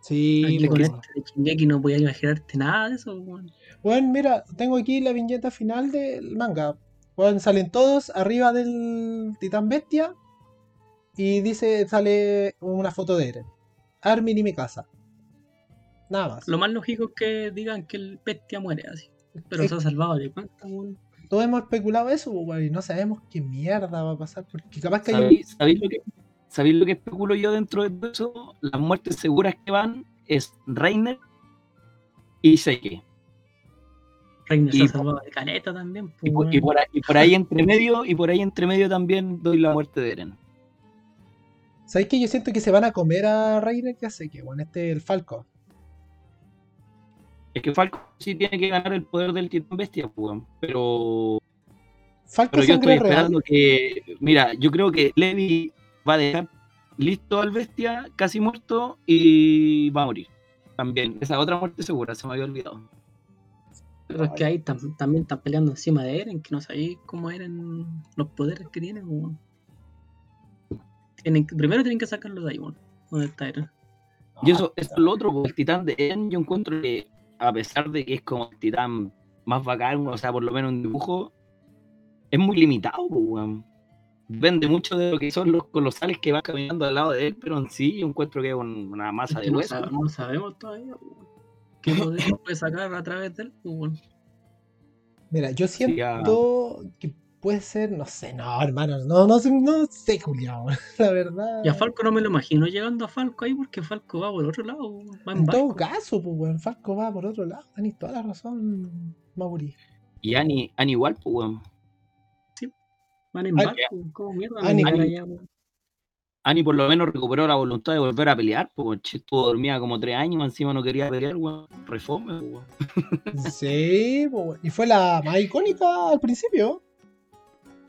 Sí, Aquí con este de Shingeki no podías imaginarte nada de eso, weón. Bueno, mira, tengo aquí la viñeta final del manga. Bueno, salen todos arriba del titán bestia y dice, sale una foto de Eren. Armin y mi casa. Nada más. Lo más lógico es que digan que el bestia muere así. Pero se ha salvado de cuánta, weón. Todos hemos especulado eso, pues, y no sabemos qué mierda va a pasar. Porque capaz que hay un- ¿Sabéis, lo que, sabéis lo que especulo yo dentro de todo eso? Las muertes seguras que van es Reiner y Seike. Reiner se Y ha po- salvado de caleta también, po, Y, por- y weón. por, ahí- y por ahí entre medio, y por ahí entre medio también doy la muerte de Eren. ¿Sabéis que yo siento que se van a comer a Reiner? Ya sé que, bueno, este el Falco. Es que Falco sí tiene que ganar el poder del titán bestia, pues, weón. pero, Falco pero yo estoy real. esperando que. Mira, yo creo que Levi va a dejar listo al bestia, casi muerto, y va a morir. También, esa otra muerte segura, se me había olvidado. Pero es que ahí tam- también están peleando encima de Eren, que no sabéis cómo Eren los poderes que tiene, weón. Tienen primero tienen que sacarlo de ahí, weón. ¿Dónde está Eren? Y eso, eso es lo otro, porque el titán de Eren, yo encuentro que, a pesar de que es como el titán más bacán, o sea, por lo menos en dibujo, es muy limitado, pues, weón. Depende mucho de lo que son los colosales que van caminando al lado de él, pero en sí yo encuentro que es un- una masa Es de no, hueso. sab- no sabemos todavía, weón. ¿Qué poder puede sacar a través de él, pues, weón? Mira, yo Sí, siento que puede ser, no sé, no, hermano, no, no sé, no sé, Julián, la verdad. Y a Falco no me lo imagino llegando a Falco ahí porque Falco va por otro lado, weón. va en En todo caso, pues, weón, Falco va por otro lado, tenéis toda la razón, Mauri. Y Ani, Ani igual, pues, weón. Van en Ay, barco, ¿cómo mierda? Ani- Ani- allá? Ani por lo menos recuperó la voluntad de volver a pelear, pues. Che, estuvo dormida como tres años, encima no quería pelear, weón. Refome, pues, weón. Sí, pues, weón. y fue la más icónica al principio.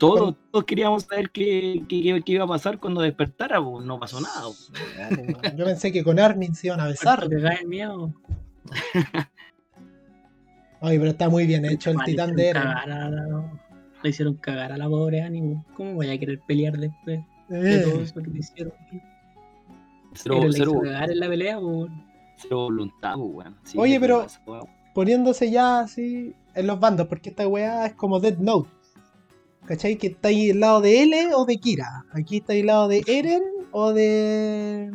Todos, todos queríamos saber qué, qué- qué- qué iba a pasar cuando despertara, pues no pasó nada. pues. Yo pensé que con Armin se iban a besar. Cae en miedo. Oye, pero está muy bien hecho el Man, le titán de hicieron Eren. cagar a la- Le hicieron cagar a la pobre weón. ¿Cómo voy a querer pelear después de Eh, todo eso que te hicieron? Cero, Pero le cero, hizo cagar en la pelea, cero voluntad, weón. Sí, Oye, pero- pasa, poniéndose ya así en los bandos, porque esta weá es como Dead Note. ¿Cachai? Que está ahí al lado de L o de Kira. Aquí está ahí al lado de Eren o de.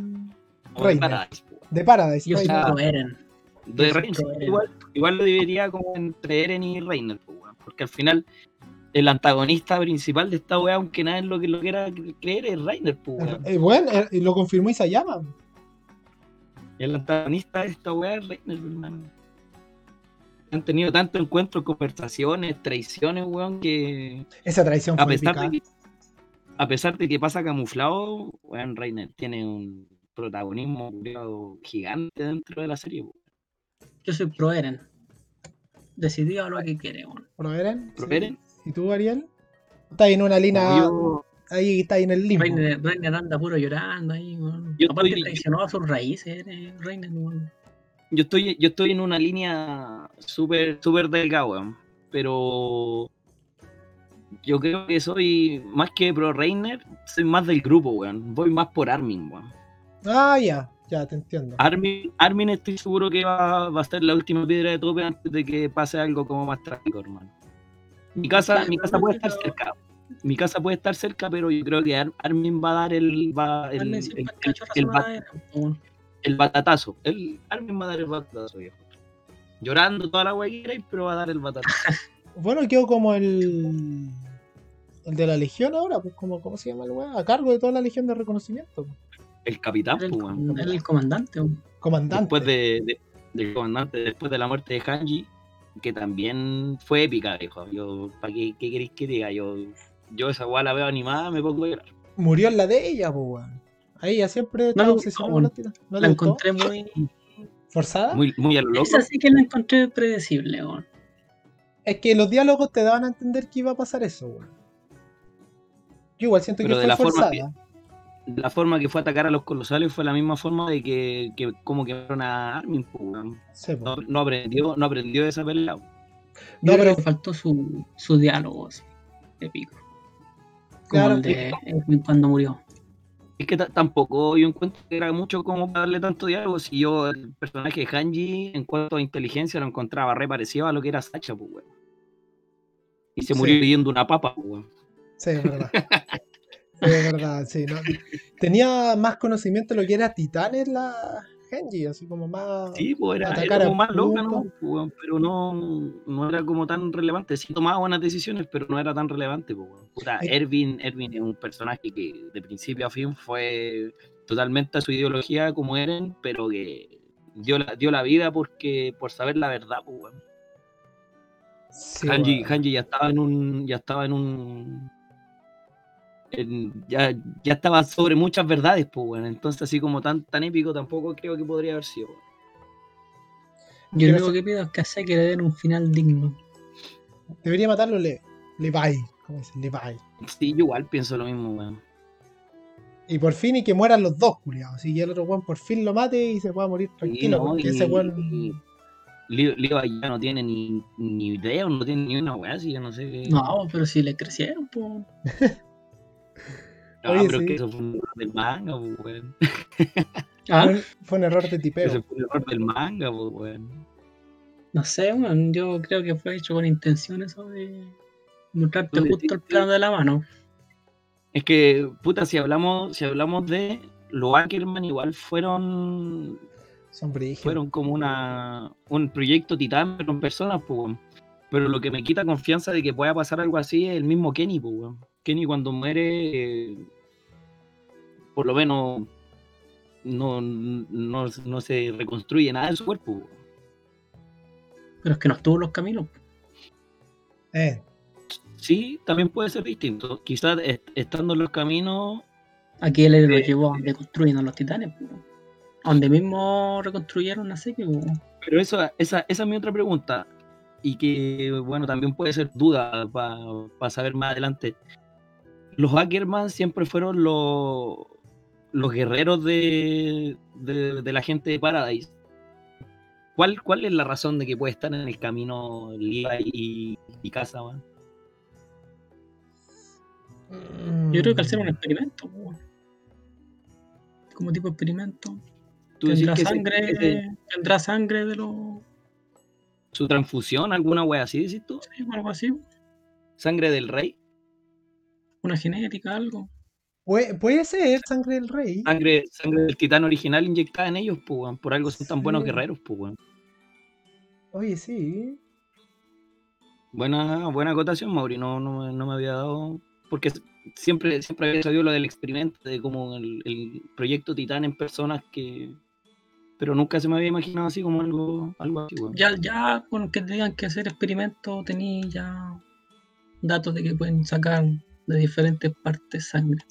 Como de Reiner. Paradise. De Paradise. Yo no Eren. De Reiner, igual, igual lo dividiría como entre Eren y Reiner, pues. Porque al final, el antagonista principal de esta weá, aunque nada es lo que lo quiera creer, es Reiner, pues, weón. Eh, bueno, eh, y lo confirmó Isayama. El antagonista de esta weá es Reiner, hermano. Han tenido tantos encuentros, conversaciones, traiciones, weón, que Esa traición a fue pesar épica. de que, a pesar de que pasa camuflado, weón, Reiner tiene un protagonismo gigante dentro de la serie, weón. Yo soy pro Eren. Decidido a lo que quiere, weón. ¿Pro Eren? Pro Sí. Eren. ¿Y tú, Ariel? Está ahí en una línea. Yo- Ahí está ahí en el limbo. Reiner, Reiner anda puro llorando ahí, weón. Yo Aparte estoy- traicionó a sus raíces, eh, Reiner, weón. Yo estoy, yo estoy en una línea súper, súper delgada, weón. Pero yo creo que soy más que pro Reiner, soy más del grupo, weón. Voy más por Armin, weón. Ah, ya. Ya, te entiendo. Armin, Armin estoy seguro que va, va a ser la última piedra de tope antes de que pase algo como más trágico, hermano. Mi casa, mi casa puede estar cerca. Mi casa puede estar cerca, pero yo creo que Ar- Armin va a dar el, va, el, Armin el, el weón. el batatazo. El, Armin va a dar el batatazo, viejo. Llorando toda la queráis, pero va a dar el batatazo. Bueno, quedó como el. El de la Legión ahora, pues como, ¿cómo se llama el weá? A cargo de toda la Legión de reconocimiento. pues. El capitán, el, pues, weón. era el comandante, weón. Comandante. Después de, de- del comandante, después de la muerte de Hanji, que también fue épica, viejo. Yo, ¿para qué, qué queréis que diga? Yo, yo esa weá la veo animada, me pongo a llorar. Murió en la de ella, pues, weón. Ahí ella siempre estaba me obsesionada. ¿No La gustó? encontré muy. ¿Forzada? Muy, muy a lo loco. Esa sí que la encontré predecible, weón. Es que los diálogos te daban a entender que iba a pasar eso, weón. Yo igual siento Pero que de fue la forma forzada. que- La forma que fue a atacar a los colosales fue la misma forma de que, que como quemaron a Armin, pues, weón. Sí, no, no aprendió, no aprendió de esa pelea. No, Yo creo pero que faltó su, su diálogo así. Como Claro, el de Edwin cuando murió. Es que ta- tampoco yo encuentro que era mucho como para darle tanto diálogo. Si yo, el personaje de Hanji, en cuanto a inteligencia, lo encontraba re parecido a lo que era Sacha, pues, weón. Y se murió viviendo una papa, pues, weón. sí, es verdad. Sí, es verdad, sí. ¿no? Tenía más conocimiento de lo que era Titanes la Genji, así como más. Sí, pues era, era como más loca. ¿no? Pues, pero no, no era como tan relevante. Sí tomaba buenas decisiones, pero no era tan relevante. Pues, weón. Puta, Eh. Erwin, Erwin es un personaje que de principio a fin fue totalmente a su ideología como Eren, pero que dio la, dio la vida porque por saber la verdad. Pues. Sí, Hanji. Hanji ya estaba en un. Ya estaba en un. En- ya, ya estaba sobre muchas verdades, pues, weón. Entonces, así como tan, tan épico, tampoco creo que podría haber sido. Yo lo único que pido es que a Seki le den un final digno. Debería matarlo Le, Levi, como dicen, Levi. Sí, yo igual pienso lo mismo, weón. Y por fin, y que mueran los dos, culiados. Y el otro weón por fin lo mate y se pueda morir tranquilo. no, porque y- ese weón. Leo ya no tiene ni, ni idea, no tiene ni una weá, así que no sé qué. No, pero si le crecieron, pues. No, Oye, pero es sí. que eso fue un error del manga, pues, weón. Ah, Fue, un- error de Ese tipeo. fue un error del manga, pues, weón. no sé, weón. Yo creo que fue hecho con intención eso de mostrarte justo el plano de la mano. Es que, puta, si hablamos, si hablamos de los Ackerman, igual fueron Son fueron como una un proyecto titán pero en personas pues weón. pero lo que me quita confianza de que pueda pasar algo así es el mismo Kenny pues weón. Kenny cuando muere eh, por lo menos no, no, no se reconstruye nada de su cuerpo. Pero es que no estuvo en los caminos. Eh, sí también puede ser distinto quizás est- estando en los caminos Aquí él lo Eh, llevó a donde construyen a los titanes. A donde mismo reconstruyeron la Seki, pues. pero eso esa, esa es mi otra pregunta y que bueno también puede ser duda para saber más adelante los Ackerman siempre fueron los, los guerreros de, de, de la gente de Paradise. ¿Cuál, ¿Cuál es la razón de que puede estar en el camino Levi y, y Casa, weón? Yo creo que al ser mm, un experimento. Como tipo experimento. ¿Tú decís Tendrá sangre, tendrá sangre de los. su transfusión, alguna wea así, decís tú? sí, algo así. ¿Sangre del rey? Una genética, algo. Puede, puede ser sangre del rey. ¿Sangre, sangre del titán original inyectada en ellos? Pues, weón. Por algo son tan buenos guerreros, pues, weón. Oye, sí. Buena, buena acotación, Mauri. No, no, me- no me había dado. Porque siempre, siempre había sabido lo del experimento, de como el, el proyecto Titán en personas que. Pero nunca se me había imaginado así como algo, algo así, weón. Ya, ya con que tengan que hacer experimentos, tenía ya datos de que pueden sacar de diferentes partes sangre.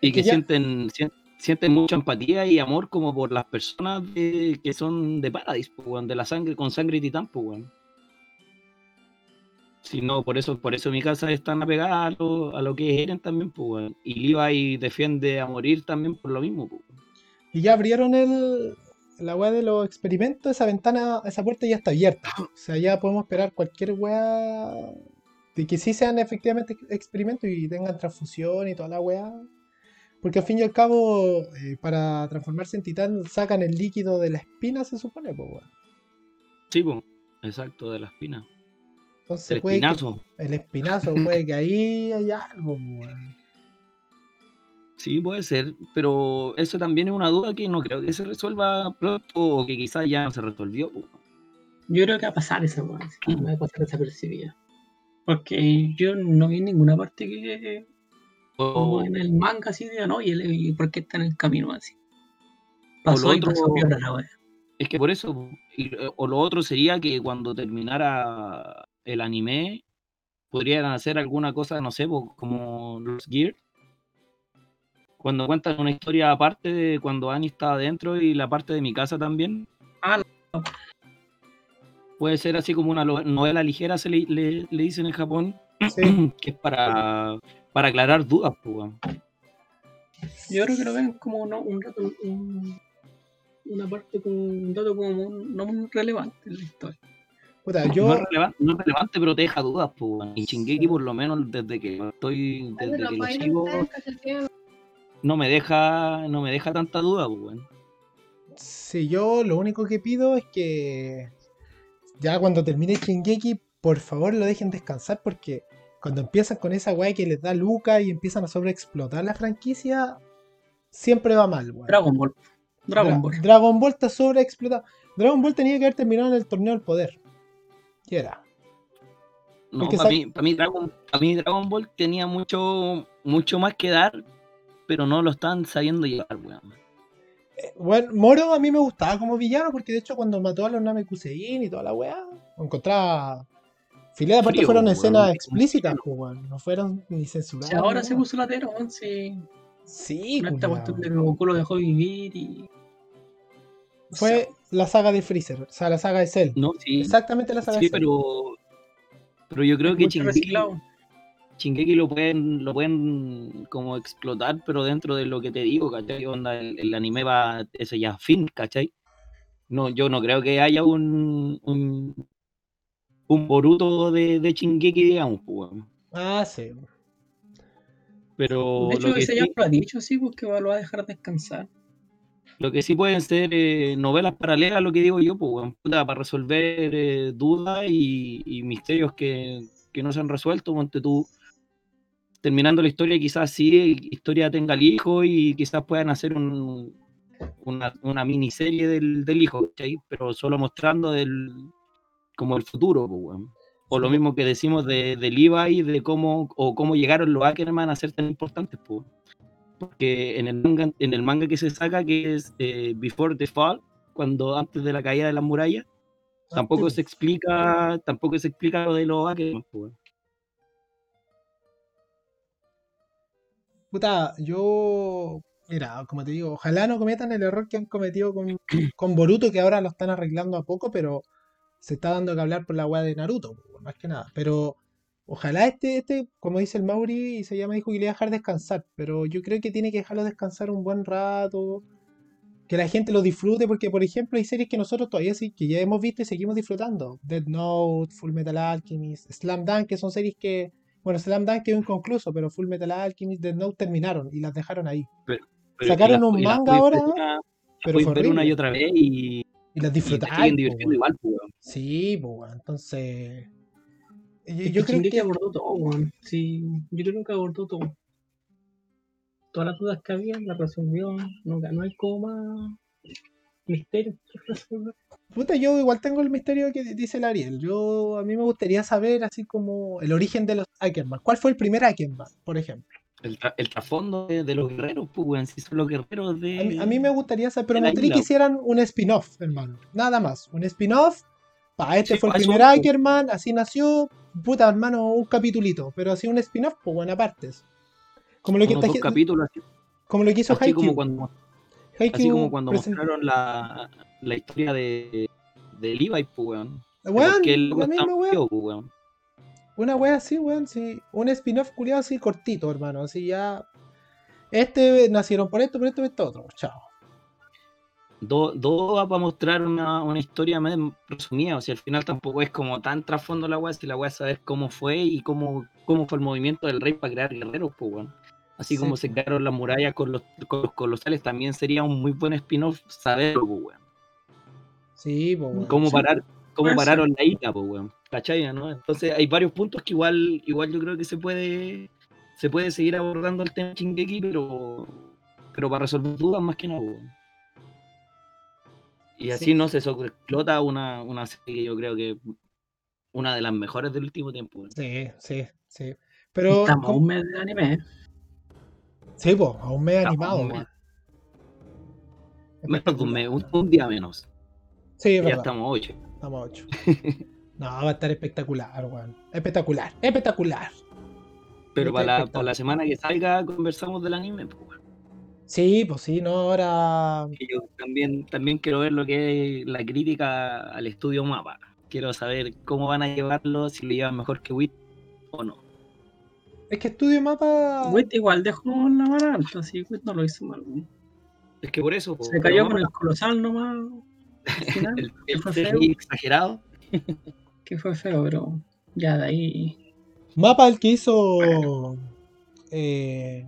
Y que sienten, sien- sienten mucha empatía y amor como por las personas de- que son de Paradise, pues, de la sangre, con sangre y titán, pues, weón. Si no, por eso, por eso mi casa es tan apegada a lo, a lo que es Eren también, pues, weón. Y Levi defiende a morir también por lo mismo, pues. Y ya abrieron el, la weá de los experimentos, esa ventana, esa puerta ya está abierta. O sea, ya podemos esperar cualquier weá de que sí sean efectivamente experimentos y tengan transfusión y toda la weá. Porque al fin y al cabo, eh, para transformarse en titán, sacan el líquido de la espina, se supone, pues weón. Sí, pues, exacto, de la espina. Entonces El puede que- espinazo. el espinazo, puede que ahí hay algo, pues, weón. Sí, puede ser, pero eso también es una duda que no creo que se resuelva pronto o que quizás ya no se resolvió. pues. Yo creo que va a pasar esa weá, va a pasar desapercibida. Porque yo no vi en ninguna parte que O, en el manga así digan, oye, le- ¿y por qué está en el camino así? O Pasó lo y otro- pasó piola la weá. Es que por eso, y- o lo otro sería que cuando terminara el anime, podrían hacer alguna cosa, no sé, po, como los Gear. Cuando cuentan una historia aparte de cuando Annie estaba adentro y la parte de mi casa también. Ah, Puede ser así como una novela ligera, se le, le- le dicen en Japón, Sí. que es para, para aclarar dudas, pues, weón. Yo creo que lo ven como no, un dato, un- una parte como un dato como un- no muy relevante en la historia. Puta, No, es relevante, no es relevante, pero te deja dudas, pues, weón. Y Shingeki, por lo menos, desde que estoy, desde que lo ahí no sigo, me deja, no me deja tanta duda, pues, weón. sí, yo lo único que pido es que ya cuando termine Shingeki, por favor lo dejen descansar porque cuando empiezan con esa weá que les da Luca y empiezan a sobreexplotar la franquicia, siempre va mal, weón. Dragon Ball. Dragon Dra- Ball. Dragon Ball está sobreexplotado. Dragon Ball tenía que haber terminado en el torneo del poder. ¿Qué era? No, para mí, para mí, Dragon, para mí Dragon Ball tenía mucho, mucho más que dar, pero no lo están sabiendo llevar, weón. Eh, Bueno, Moro a mí me gustaba como villano porque de hecho cuando mató a los Namekusein y toda la weá, lo encontraba. Filé, aparte Frío, fueron escenas explícitas, pues, weón, no fueron ni censuradas. Ahora se puso latero, weón, Sí, no esta cuestión de que Goku lo dejó vivir y. Fue la saga de Freezer, o sea, la saga de Cell. No, sí, Exactamente la saga sí, de Cell. pero, pero yo creo que Shingeki, reciclado. Shingeki lo pueden, lo pueden como explotar, pero dentro de lo que te digo, ¿cachai? Onda, el, el anime va, eso ya fin, ¿cachai? No, yo no creo que haya un, un, un Boruto de, de Shingeki, digamos, pues. Ah, sí. Pero De hecho, ese sí- ya lo ha dicho, sí, porque lo va a dejar descansar. Lo que sí pueden ser eh, novelas paralelas lo que digo yo, pues, puta, para resolver eh, dudas y, y misterios que, que no se han resuelto. Ponte tú, terminando la historia, quizás sí, historia tenga el hijo y quizás puedan hacer un, una, una miniserie del, del hijo, ¿cachai? Pero solo mostrando del, como el futuro, pues. O lo mismo que decimos de, de Levi, de cómo, o cómo llegaron los Ackerman a ser tan importantes, pues. Porque en el manga, en el manga que se saca, que es eh, Before the Fall, cuando antes de la caída de las murallas, tampoco Antes- se explica, tampoco se explica lo de los Ackerman, pues. Puta, yo. Mira, como te digo, ojalá no cometan el error que han cometido con, con Boruto, que ahora lo están arreglando a poco, pero se está dando que hablar por la weá de Naruto, más que nada. Pero ojalá este, este, como dice el Mauri, y se llama dijo que le iba a dejar descansar, pero yo creo que tiene que dejarlo descansar un buen rato, que la gente lo disfrute, porque por ejemplo hay series que nosotros todavía sí, que ya hemos visto y seguimos disfrutando. Dead Note, Full Metal Alchemist, Slam Dunk, que son series que, bueno, Slam Dunk quedó inconcluso, pero Full Metal Alchemist, Dead Note terminaron y las dejaron ahí. Pero- Sacaron un manga ahora, ver una- las Pero ver una y otra vez y, Y las y disfrutáis. siguen po, divirtiendo igual, pues, weón. Sí, pues, weón. Entonces. Yo, yo creo que. abordó todo, weón. Sí, yo creo que abordó todo. Todas las dudas que había las resolvió. No, no hay como más misterios que resolver. Puta, yo igual tengo el misterio que dice el Ariel. Yo, a mí me gustaría saber, así como, el origen de los Ackerman. ¿Cuál fue el primer Ackerman, por ejemplo? El, tra- el trasfondo de, de los guerreros, pues, weón, si son los guerreros de. A mí, a mí me gustaría saber, pero me gustaría que hicieran un spin-off, hermano. Nada más. Un spin-off. Pa, este Sí, fue el primer. Ackerman, así nació. Puta, hermano, un capitulito. Pero así un spin-off, pues, buena partes. Como lo que, está- capítulos, así, como lo que hizo así como cuando, Haikyuu así como cuando present- mostraron la, la historia de, de Levi, pues, weón. Por qué el loco está frío, pues, weón. Una wea así, weón, sí. Un spin-off culiado así cortito, hermano. Así ya. Este nacieron por esto, por esto, por esto, otro. Chao. Dos dos va para mostrar una, una historia más resumida, o sea, al final tampoco es como tan trasfondo la weá, si la weá es saber cómo fue y cómo, cómo fue el movimiento del rey para crear guerreros, pues weón. Así Sí, como pues. se crearon las murallas con los, con los colosales, también sería un muy buen spin-off saberlo, pues weón. Sí, pues, weón. Cómo Sí, parar, cómo puede pararon la isla, pues weón. ¿Cachai, no? Entonces hay varios puntos que igual, igual yo creo que se puede, se puede seguir abordando el tema Shingeki, pero, pero para resolver dudas más que nada, weón. Y así Sí. no se sobreexplota una, una serie que yo creo que una de las mejores del último tiempo. Sí, sí, sí. Pero. Estamos a ¿cómo- un mes de anime, ¿eh? Sí, pues, Estamos animado, a un weón. Menos de un mes, un, un día menos. Sí, es Ya verdad. estamos a 8. Estamos a 8. No, va a estar espectacular, weón. Espectacular, espectacular. Pero Mucho para la, espectáculo. para la semana que salga conversamos del anime. Pues, weón. Sí, pues sí, no, ahora. Yo también, también quiero ver lo que es la crítica al estudio Mapa. Quiero saber cómo van a llevarlo, si lo llevan mejor que Wit o no. Es que Estudio Mapa. Witt igual dejó la vara alta, así Witt no lo hizo mal. weón. Es que por eso. Se cayó Mapa, con el colosal nomás. Al final, el, el exagerado. que fue feo, pero ya de ahí. Mapa el que hizo. eh,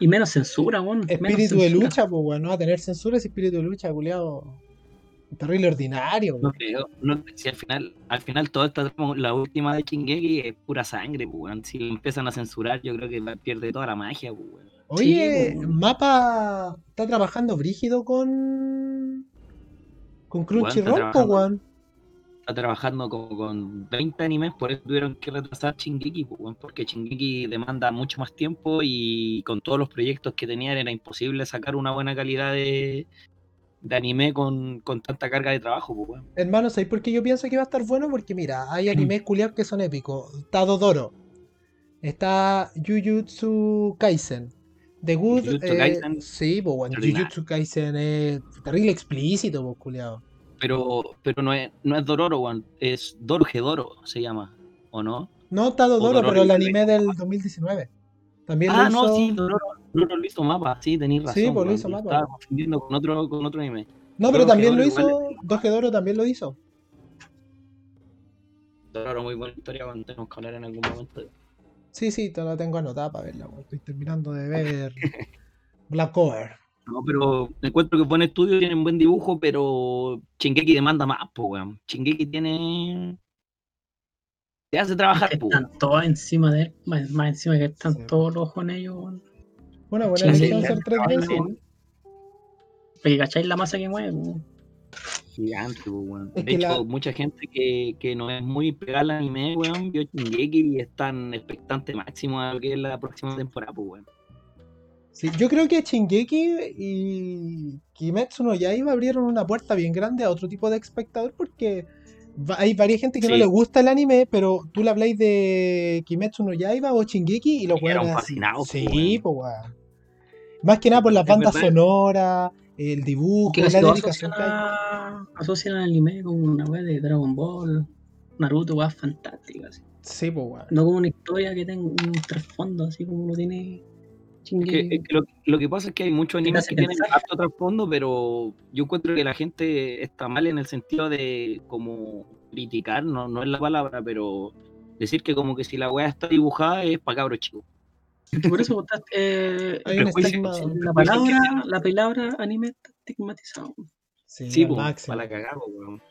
Y menos censura, weón. menos espíritu de lucha, pues, weón. No va a tener censura ese espíritu de lucha, culiado. Terrible ordinario, No weón. creo. No, si al final, al final todo esta la última de Shingeki es pura sangre, pues, weón. Si lo empiezan a censurar, yo creo que pierde toda la magia, pues, weón. Oye, Sí, weón. Mapa está trabajando brígido con. Con Crunchyroll, pues, weón. Está trabajando como con 20 animes, por eso tuvieron que retrasar Shingeki, pues, porque Shingeki demanda mucho más tiempo y con todos los proyectos que tenían era imposible sacar una buena calidad de, de anime con, con tanta carga de trabajo, pues. Hermano, ¿sabes por qué yo pienso que va a estar bueno? Porque mira, hay animes culiados que son épicos. Está Dodoro. Está Jujutsu Kaisen. The Good. Jujutsu eh, Kaisen, sí, pues bueno. Jujutsu Kaisen es terrible explícito, pues culiado. Pero, pero no es, no es Dororo, weón, es Doro se llama, ¿o no? No está Dodoro pero el anime del 2019. También Ah, lo no, hizo- sí, Dororo, Dororo lo hizo mapa, sí, tenéis razón. Sí, pues lo hizo Mapa. Estaba confundiendo con otro, con otro anime. No, pero también lo hizo. Dogedoro también lo hizo. Dororo, muy buena historia, weón, tenemos que hablar en algún momento. Sí, sí, te la tengo anotada para verla. Estoy terminando de ver Black Cover. No, pero encuentro que buen estudio, tienen buen dibujo, pero Shingeki demanda más, pues, weón. Shingeki tiene... Te hace trabajar, pues, están todos encima de él. Más, más encima que están Sí. todos los ojos en ellos, weón. Una buena elección ser tres veces. sí. Porque cacháis la masa que mueve, weón. Gigante, pues, weón. Es De hecho, la- mucha gente que, que no es muy pegada al anime, weón, vio Shingeki y están expectante máximo a lo que es la próxima temporada, pues, weón. Sí, yo creo que Shingeki y Kimetsu no Yaiba abrieron una puerta bien grande a otro tipo de espectador porque hay varias gente que no Sí. le gusta el anime, pero tú le habláis de Kimetsu no Yaiba o Shingeki y weones así. fascinados, Sí, po, weón. pues weón. Más que nada por las bandas sonoras, el dibujo, Que la dedicación asocian, que hay. a- asocian al anime como una weá de Dragon Ball, Naruto, weá fantástica. así. Sí, pues weón. No como una historia que tenga un trasfondo, así como lo tiene que, Shingeki. es que lo, lo que pasa es que hay muchos animes que tienen harto trasfondo, pero yo encuentro que la gente está mal en el sentido de como criticar, no, no es la palabra, pero decir que como que si la weá está dibujada es para cabros chicos. Por eso eh, Hay un estigma. la palabra, la palabra anime está estigmatizado. Sí, Sí, pues, para la cagada, weón.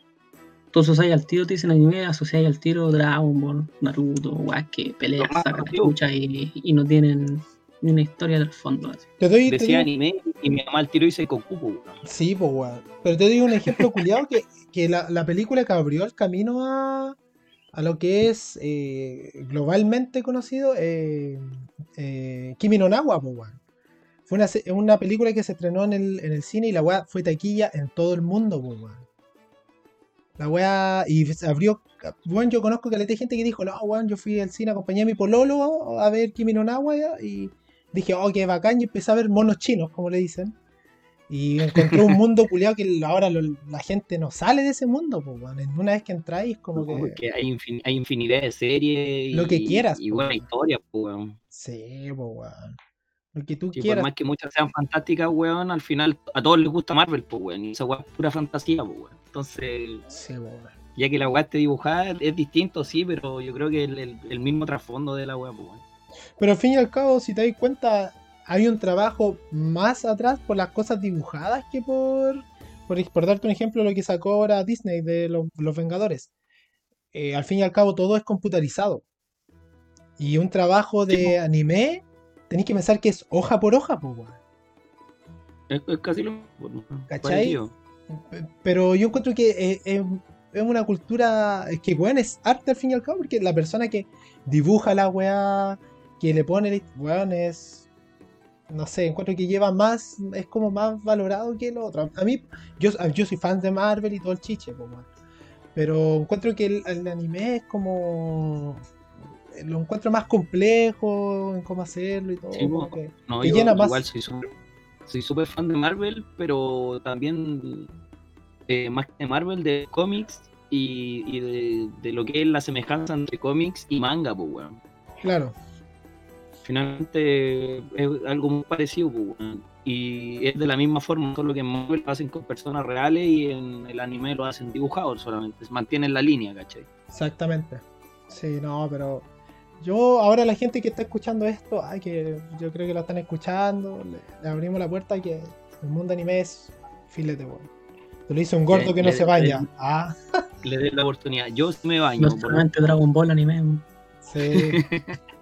Tú asocias al tiro, te dicen anime, asocias al tiro Dragon Ball, Naruto, weá que más sacan chucha y, y no tienen una historia del fondo. así. Te doy, te Decía doy- anime y mi mamá al tiro dice weón. Sí, pues weón. Pero te doy un ejemplo culiado que, que la, la película que abrió el camino a, a lo que es eh, globalmente conocido eh, eh, Kimi no Nawa, pues weón. Fue una, una película que se estrenó en el, en el cine y la weá fue taquilla en todo el mundo, pues weón. La weá, y se abrió, bueno, yo conozco que le gente que dijo, no, weón, yo fui al cine, acompañé a mi pololo a ver Kimi no Nawa y dije, oh, qué bacán, y empecé a ver monos chinos, como le dicen. Y encontré un mundo culiado que ahora lo- la gente no sale de ese mundo, pues, weón. Una vez que entráis, como No, que. porque hay, infin- hay infinidad de series y, Lo que quieras, y po, buena weón. historia, po, weón. Sí, pues, weón. Lo que tú Sí, por quieras. más que muchas sean fantásticas, weón, al final a todos les gusta Marvel, pues, weón. Y esa weá es pura fantasía, pues, weón. Entonces, Sí, pues, weón. ya que la weá esté dibujada es distinto, sí, pero yo creo que el, el- el mismo trasfondo de la weá, pues, weón. Pero al fin y al cabo, si te das cuenta, hay un trabajo más atrás por las cosas dibujadas que por. Por, por darte un ejemplo, lo que sacó ahora Disney de los, los Vengadores. Eh, al fin y al cabo, todo es computarizado. Y un trabajo de anime, tenéis que pensar que es hoja por hoja, pues, weón. Es, es casi lo mismo. ¿Cachai? parecido. Pero yo encuentro que eh, es, es una cultura. Es que, weón, es arte al fin y al cabo, porque la persona que dibuja la weá, que le pone, el- weón, es. no sé, encuentro que lleva más, es como más valorado que el otro. A mí, yo, yo soy fan de Marvel y todo el chiche, pues, pero encuentro que el, el anime es como lo encuentro más complejo en cómo hacerlo y todo. Sí, que No, yo llena igual soy súper fan de Marvel, pero también eh, más que de Marvel, de cómics y, y de, de lo que es la semejanza entre cómics y manga, pues, weón. Claro, Finalmente es algo muy parecido, pues. Y es de la misma forma, solo que en Marvel lo hacen con personas reales y en el anime lo hacen dibujados solamente. Mantienen la línea, ¿cachai? exactamente. Sí, no, pero yo ahora la gente que está escuchando esto, ay, que yo creo que lo están escuchando, le, le abrimos la puerta que el mundo anime es filete. Te lo hizo un gordo Le- que no le- se baña. le- Ah, Le den la oportunidad. Yo sí me baño. No solamente Dragon Ball anime. sí.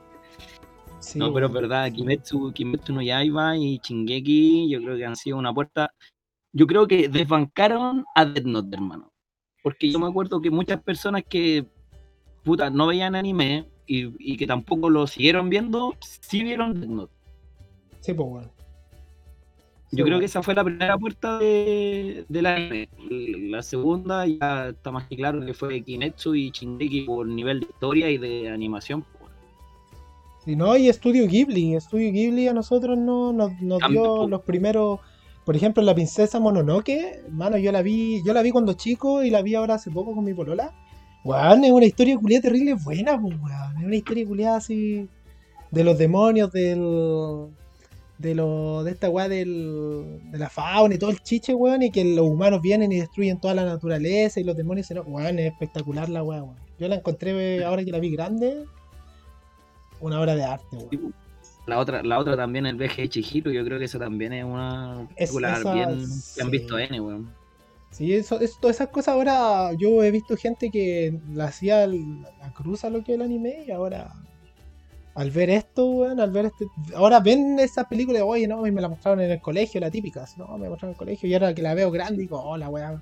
Sí, no, pero es weón. verdad, Kimetsu, Kimetsu no Yaiba y Shingeki, yo creo que han sido una puerta. Yo creo que desbancaron a Death Note, hermano. Porque yo me acuerdo que muchas personas que puta, no veían anime y, y que tampoco lo siguieron viendo, sí vieron Death Note. Sí, pues. Sí, Yo creo que esa fue la primera puerta de, del anime. La segunda ya está más que claro que fue Kimetsu y Shingeki por nivel de historia y de animación. Sí, no, y Estudio Ghibli. Estudio Ghibli a nosotros no, nos, dio los primeros. Por ejemplo, la princesa Mononoke. Mano, yo la vi, yo la vi cuando chico y la vi ahora hace poco con mi polola. Weón, es una historia culiada terrible buena, pues, weón. Es una historia culiada así. De los demonios, del. De lo, de esta weá del, de la fauna y todo el chiche, weón, y que los humanos vienen y destruyen toda la naturaleza y los demonios se no. Weón, es espectacular la weá, weón. Yo la encontré ahora que la vi grande. Una obra de arte, weón. La otra, la otra también, el viaje de Chihiro, yo creo que esa también es una Es- película esa- bien que han visto N, weón. Sí, eso, es- todas esas cosas ahora yo he visto gente que la hacía la cruz a lo que es el anime y ahora al ver esto, weón, al ver este, ahora ven esa película y oye, no, y me la mostraron en el colegio, la típica, no, me la mostraron en el colegio y ahora que la veo grande digo, oh, la weá,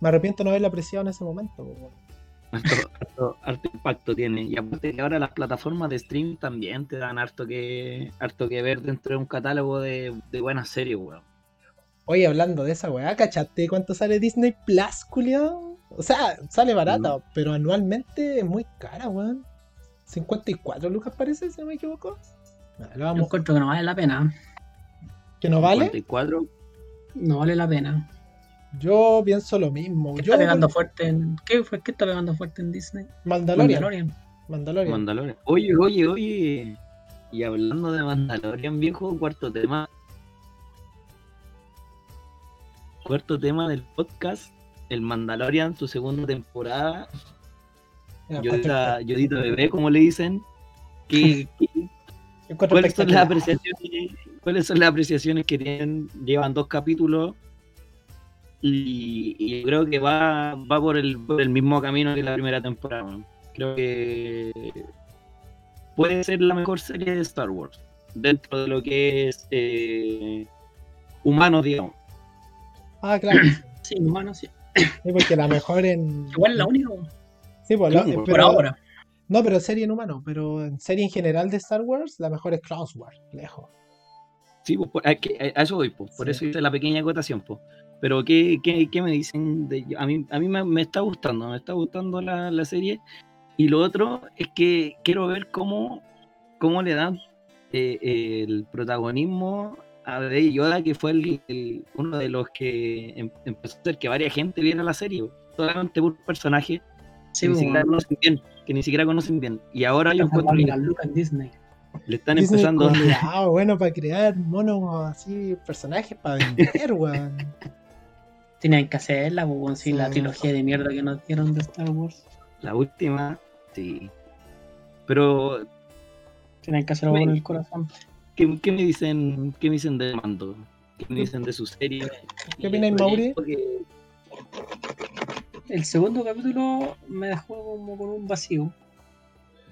me arrepiento no haberla apreciado en ese momento, weón. Harto, harto- harto impacto tiene. Y aparte que ahora las plataformas de stream también te dan harto que, harto que ver dentro de un catálogo de, de buenas series, weón. Oye, hablando de esa weá, ¿cachaste cuánto sale Disney Plus, culiao? O sea, sale barata, pero anualmente es muy cara, weón. 54 lucas parece, si no me equivoco. Lo Yo vamos, encuentro que no vale la pena. ¿Que no vale? 54, No vale la pena. Yo pienso lo mismo. ¿Qué Yo, está pegando fuerte en. ¿Qué fue? ¿Qué está pegando fuerte en Disney? Mandalorian. Mandalorian. Mandalorian. Mandalorian. Oye, oye, oye. Y hablando de Mandalorian, viejo, cuarto tema. Cuarto tema del podcast. El Mandalorian, su segunda temporada. Ya, Yodita, Yodita Bebé, como le dicen. ¿Qué, qué- encuentro ¿Cuáles son las apreciaciones? ¿Cuáles son las apreciaciones que tienen? Llevan dos capítulos y, y yo creo que va, va por, el, por el mismo camino que la primera temporada. Creo que puede ser la mejor serie de Star Wars dentro de lo que es eh, humanos, digamos. Ah, claro. Sí, humano, sí. Sí, porque la mejor en. Igual es la única, Sí, pues, la- ¿Cómo? Por pero- ahora. No, pero serie en humano. Pero en serie en general de Star Wars, la mejor es Clone Wars, lejos. Sí, pues, por- a, eso voy, pues, por Sí. eso hice la pequeña acotación. Pues. Pero, ¿qué, qué, qué me dicen? De, a mí, a mí me, me está gustando, me está gustando la, la serie. Y lo otro es que quiero ver cómo, cómo le dan eh, el protagonismo a Baby Yoda, que fue el, el- uno de los que em- empezó a hacer que varias gente viera la serie, pues, solamente por un personaje Sí, que, ni weón. siquiera conocen bien, que ni siquiera conocen bien. Y ahora yo encuentro que en Disney. le están Disney empezando culiao, bueno, para crear monos así, personajes para vender, weón. Tenían que hacerla, pues, weón, sí, la trilogía de mierda que nos dieron de Star Wars. La última, sí. Pero, Tenían que hacerlo con el corazón. ¿qué, qué me dicen qué me dicen de Mando? ¿Qué me dicen de su serie? ¿Qué opináis, Mauri? Porque- El segundo capítulo me dejó como con un vacío.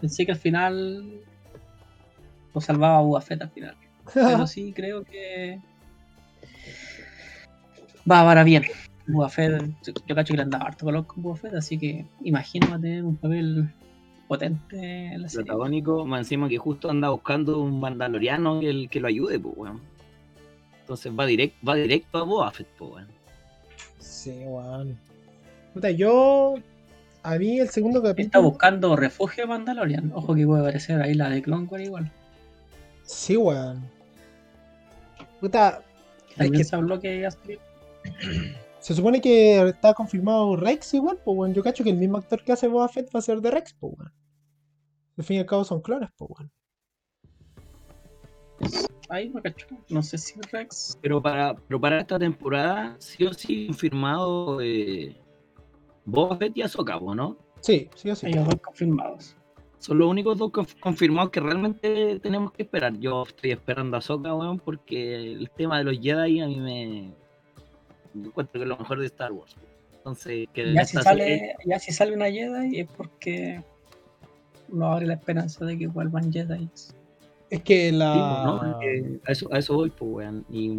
Pensé que al final lo salvaba Boba Fett al final. Pero sí creo que va para bien. Boba Fett, yo cacho que le andaba harto color con Boba Fett, así que imagino va a tener un papel potente en la serie. protagónico, más encima que justo anda buscando un mandaloriano que, el- que lo ayude, pues, weón. Entonces va, direct, va directo a Boba Fett, pues, weón. Sí, weón. Puta, yo. A mí el segundo Está capítulo. buscando refugio de Mandalorian. Ojo que puede aparecer ahí la de Clone Wars igual. Sí, weón. Puta. es También que se habló que salir. Se supone que está confirmado Rex igual, pues weón. Yo cacho que el mismo actor que hace Boba Fett va a ser de Rex, pues weón. Al fin y al cabo son clones, pues. Ahí me cacho. No sé si Rex. Pero para, pero para esta temporada, sí o sí confirmado eh, Boba Fett y Ahsoka, ¿no? Sí, sí o sí. Ellos dos confirmados. Son los únicos dos conf- confirmados que realmente tenemos que esperar. Yo estoy esperando a Ahsoka, weón, porque el tema de los Jedi a mí me... encuentro que es lo mejor de Star Wars. Entonces, que Ya si sale, serie- ya si sale una Jedi es porque no abre la esperanza de que vuelvan Jedi. Es que Sí, la. pues, ¿no? Eh, a, eso, a eso voy, pues, weón. Y,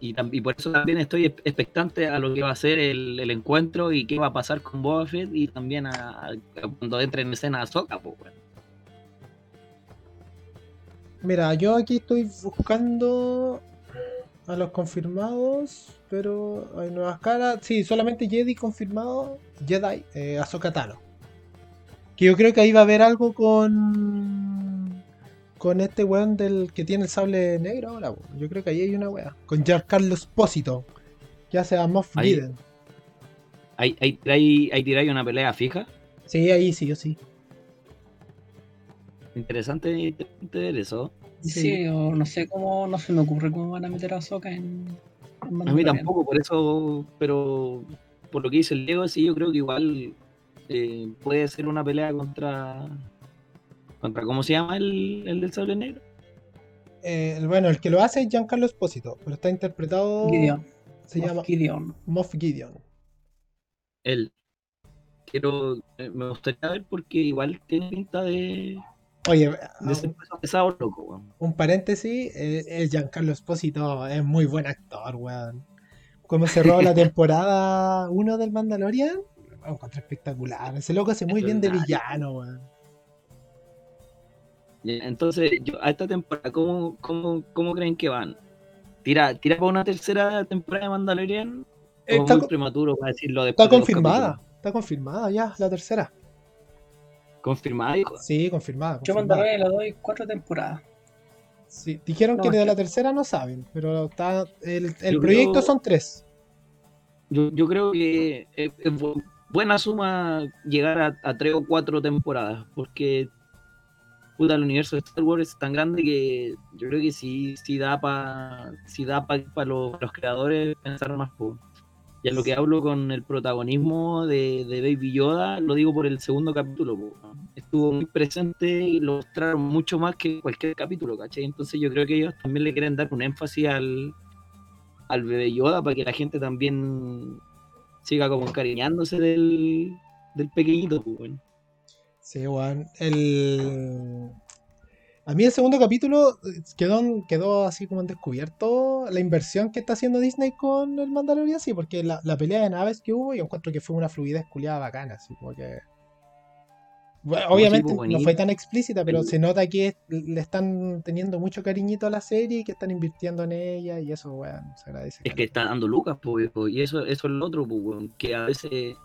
y, y por eso también estoy ex- expectante a lo que va a ser el, el encuentro y qué va a pasar con Boba Fett y también a, a- a cuando entre en escena Ahsoka, pues, weón. Mira, yo aquí estoy buscando a los confirmados, pero hay nuevas caras. Sí, solamente Jedi confirmado. Jedi, eh, Ahsoka Tano. Que yo creo que ahí va a haber algo con. Con este weón del que tiene el sable negro ahora. Yo creo que ahí hay una wea. Con Giancarlo Espósito. Que hace a Moff. Gideon. Tiráis- ahí tiráis una pelea fija. Sí, ahí sí, yo sí. Interesante, interesante ver eso. Sí, Sí. o no sé cómo, no se me ocurre cómo van a meter a Soka en, en A mí tampoco, por eso, pero por lo que dice el Diego, sí, yo creo que igual eh, puede ser una pelea contra. contra ¿Cómo se llama el, el del sable negro? Eh, bueno, el que lo hace es Giancarlo Espósito. Pero está interpretado. Gideon. Se Moff llama Gideon. Moff Gideon. Él. Quiero. eh, me gustaría ver porque igual tiene pinta de. Oye, pesado loco, weón. un paréntesis, eh, el Giancarlo Espósito es muy buen actor, weón. Como cerró la temporada 1 del Mandalorian, lo encontré espectacular. Ese loco hace muy bien de villano, weón. Entonces, yo, a esta temporada, ¿cómo, cómo, cómo creen que van? ¿Tira, tira para una tercera temporada de Mandalorian? ¿O Está, muy prematuro para decirlo está después de dos confirmada, está confirmada ya, la tercera. ¿Confirmada, hijo? Sí, confirmada. Yo confirmada. Mandalorian le doy cuatro temporadas. Sí, dijeron No, que de la tercera no saben, pero está, el, el Yo proyecto creo- son tres. Yo, yo creo que es, es bu- buena suma llegar a, a tres o cuatro temporadas, porque puta, el universo de Star Wars es tan grande que yo creo que sí, sí da para sí da para los, los creadores pensar más. po. Y a lo que hablo con el protagonismo de, Baby Yoda, lo digo por el segundo capítulo. Estuvo muy presente y lo mostraron mucho más que cualquier capítulo, ¿cachai? Entonces yo creo que ellos también le quieren dar un énfasis al, al bebé Yoda para que la gente también siga como encariñándose del, del pequeñito. Sí, weón. El... A mí el segundo capítulo eh, quedó, quedó así como en descubierto la inversión que está haciendo Disney con el Mandalorian, sí, porque la, la pelea de naves que hubo, yo encuentro que fue una fluidez culiada bacana, así como que... Bueno, obviamente pues, no fue tan explícita, pero se nota que le están teniendo mucho cariñito a la serie y que están invirtiendo en ella y eso, weón, se agradece. Es que está dando lucas, pues, y eso, eso es lo otro, pues, que a veces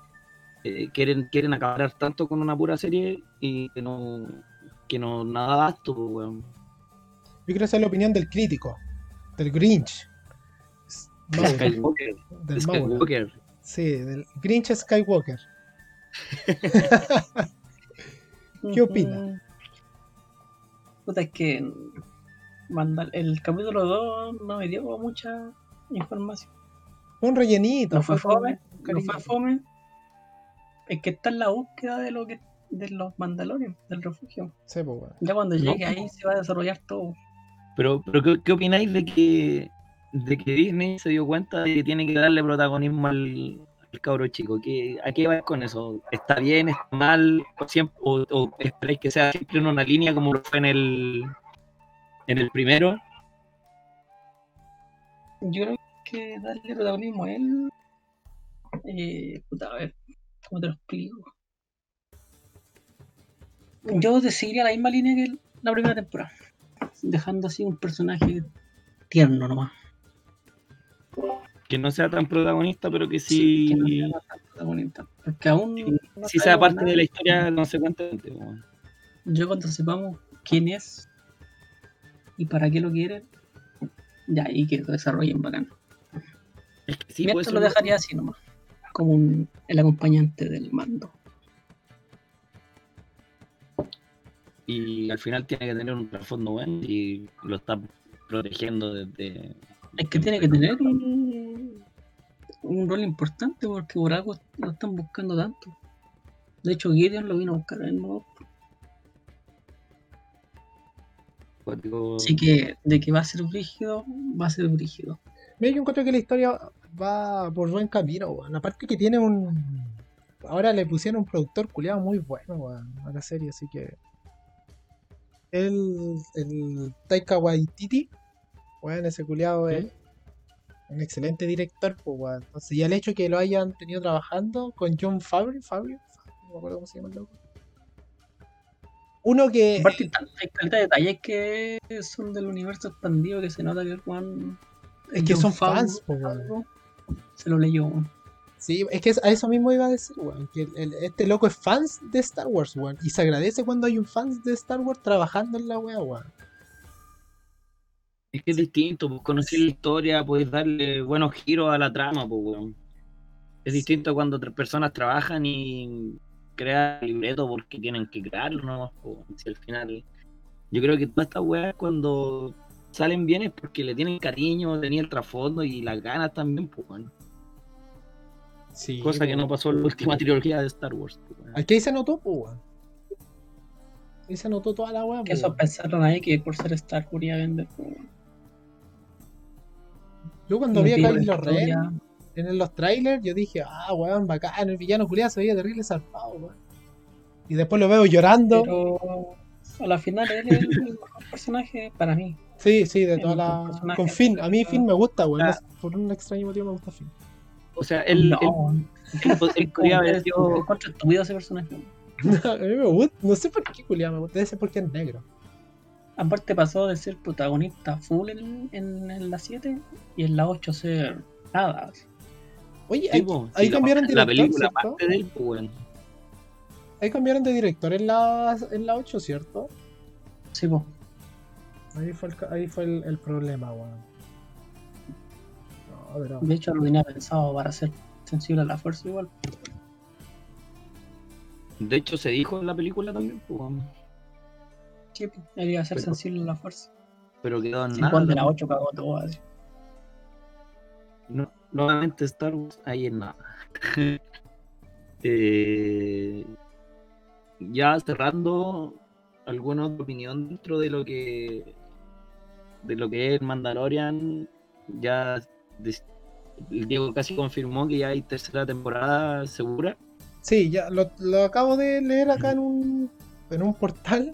eh, quieren, quieren acabar tanto con una pura serie y que no, que no nada da esto, pues, weón. Yo quiero saber la opinión del crítico, del Grinch. Mauro, Skywalker, del. Skywalker. Sí, del Grinch Skywalker. ¿Qué opina? Puta, es que el capítulo 2 no me dio mucha información. Un rellenito. No fue fome, no fue fome. Es que está en la búsqueda de lo que de los Mandalorian, del refugio. Sí, pues. Ya cuando No. llegue ahí se va a desarrollar todo. Pero, pero ¿qué, qué opináis de que, de que Disney se dio cuenta de que tiene que darle protagonismo al, al cabro chico? ¿Qué, ¿A qué va con eso? ¿Está bien, está mal? ¿O, siempre, o, o esperáis que sea siempre en una línea como lo fue en el, en el primero? Yo creo que darle protagonismo a él. Eh, puta, a ver, ¿cómo te lo explico? Yo seguiría la misma línea que la primera temporada. Dejando así un personaje tierno nomás. Que no sea tan protagonista, pero que sí, que no sea tan protagonista. Porque aún sí, no sí sea parte nada. de la historia consecuentemente. weón. Yo cuando sepamos quién es y para qué lo quieren, ya ahí que lo desarrollen bacán. Es que sí, Mientras pues, lo dejaría así nomás, como un- el acompañante del mando. Y al final tiene que tener un trasfondo bueno y lo está protegiendo desde. Es que tiene que tener un, un rol importante porque por algo lo están buscando tanto. De hecho, Gideon lo vino a buscar en nuevo. cuático. Así que de que va a ser brígido, va a ser brígido. Mira, yo encuentro que la historia va por buen camino, weón. Aparte que tiene un. Ahora le pusieron un productor culiado muy bueno, weón, a la serie, así que. El, el Taika Waititi, weón, ese culiado ¿Sí? es un excelente director, pues, weón. Entonces, y el hecho que lo hayan tenido trabajando con John Favreau, Favreau, no me acuerdo cómo se llama el loco. Uno que. Aparte, hay caleta de detalles que son del universo expandido que se nota que el Juan. Es que son fans, po, weón. Se lo leyó. Sí, es que a eso mismo iba a decir, weón. Que este loco es fans de Star Wars, weón. Y se agradece cuando hay un fans de Star Wars trabajando en la wea, weón. Es que es distinto, pues conocer la historia, puedes darle buenos giros a la trama, pues weón. Es distinto cuando tres personas trabajan y crean el libreto porque tienen que crearlo, ¿no? Pues, si al final. Yo creo que todas estas weas cuando salen bien es porque le tienen cariño, tenía el trasfondo y las ganas también, pues weón. Sí. Cosa que no pasó en la última trilogía de Star Wars. pues. Aquí ahí se notó, pues, weón. Ahí se notó toda la wea, Que pues, eso pensaron ahí que por ser Star Wars iba a vender. pues, weón. Yo cuando vi a Kylo la Ren en los trailers, yo dije, ah, weón, bacán, el villano culiado se veía terrible zarpado, weón. Y después lo veo llorando. Pero a la final él es el mejor personaje para mí. Sí, sí, de el toda la. personaje. Con Finn. A mí Finn me gusta, weón. Ah. Por un extraño motivo me gusta Finn. O sea, él, no, él- weón. él- él podría haber Es sido- encuentro estúpido ese personaje. a mí me gusta. No sé por qué culiado me gusta. Debe ser porque es negro. Aparte pasó de ser protagonista full en, en, en la 7 y en la 8 ser nada. Oye, Sí, ahí, sí, la- cambiaron la director, película, ¿cierto? aparte de él, pues, weón. Ahí cambiaron de director en la, en la 8, ¿cierto? Sí, po. Ahí fue el, ahí fue el, el problema, weón. No, pero. De hecho lo tenía pensado para ser sensible a la fuerza igual. De hecho, se dijo en la película también, pues. Sí, po. Él iba a ser Pero- sensible a la fuerza. pero quedó en nada. cuando de la también. 8 cagó todo. así. No, nuevamente Star Wars, ahí en nada. Eh, ya cerrando, ¿alguna otra opinión dentro de lo que de lo que es Mandalorian? Ya Diego casi confirmó que ya hay tercera temporada segura. Sí, ya lo, lo acabo de leer acá en un, en un portal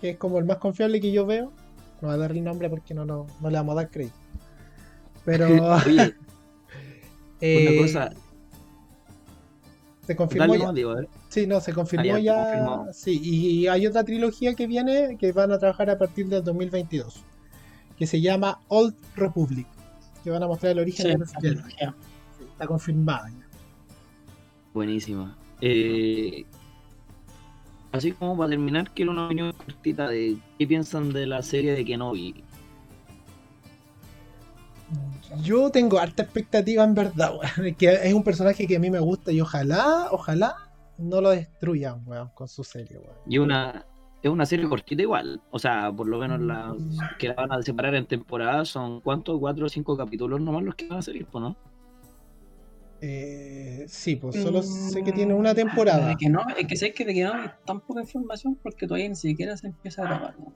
que es como el más confiable que yo veo. No voy a dar el nombre porque no, no, no le vamos a dar crédito. Pero Oye, eh, una cosa, se confirmó dale ya. no. Sí, no, se confirmó Ah, ya, ya. se confirmó. Sí, y hay otra trilogía que viene que van a trabajar a partir del 2022, que se llama Old Republic, que van a mostrar el origen Sí, de trilogía. Sí, Está confirmada ya. Buenísima. Eh, así como para terminar, quiero una opinión cortita de qué piensan de la serie de Kenobi. Yo tengo harta expectativa en verdad, weón. Que es un personaje que a mí me gusta y ojalá, ojalá no lo destruyan, weón, con su serie, weón. Y una, es una serie cortita igual. O sea, por lo menos la que la van a separar en temporadas son ¿cuántos? ¿Cuatro o cinco capítulos nomás los que van a salir, pues, ¿no? Eh, sí, pues solo Mm, sé que tiene una temporada. De que no, es que sé que de que no hay tan poca información porque todavía ni siquiera se empieza a grabar. ¿no?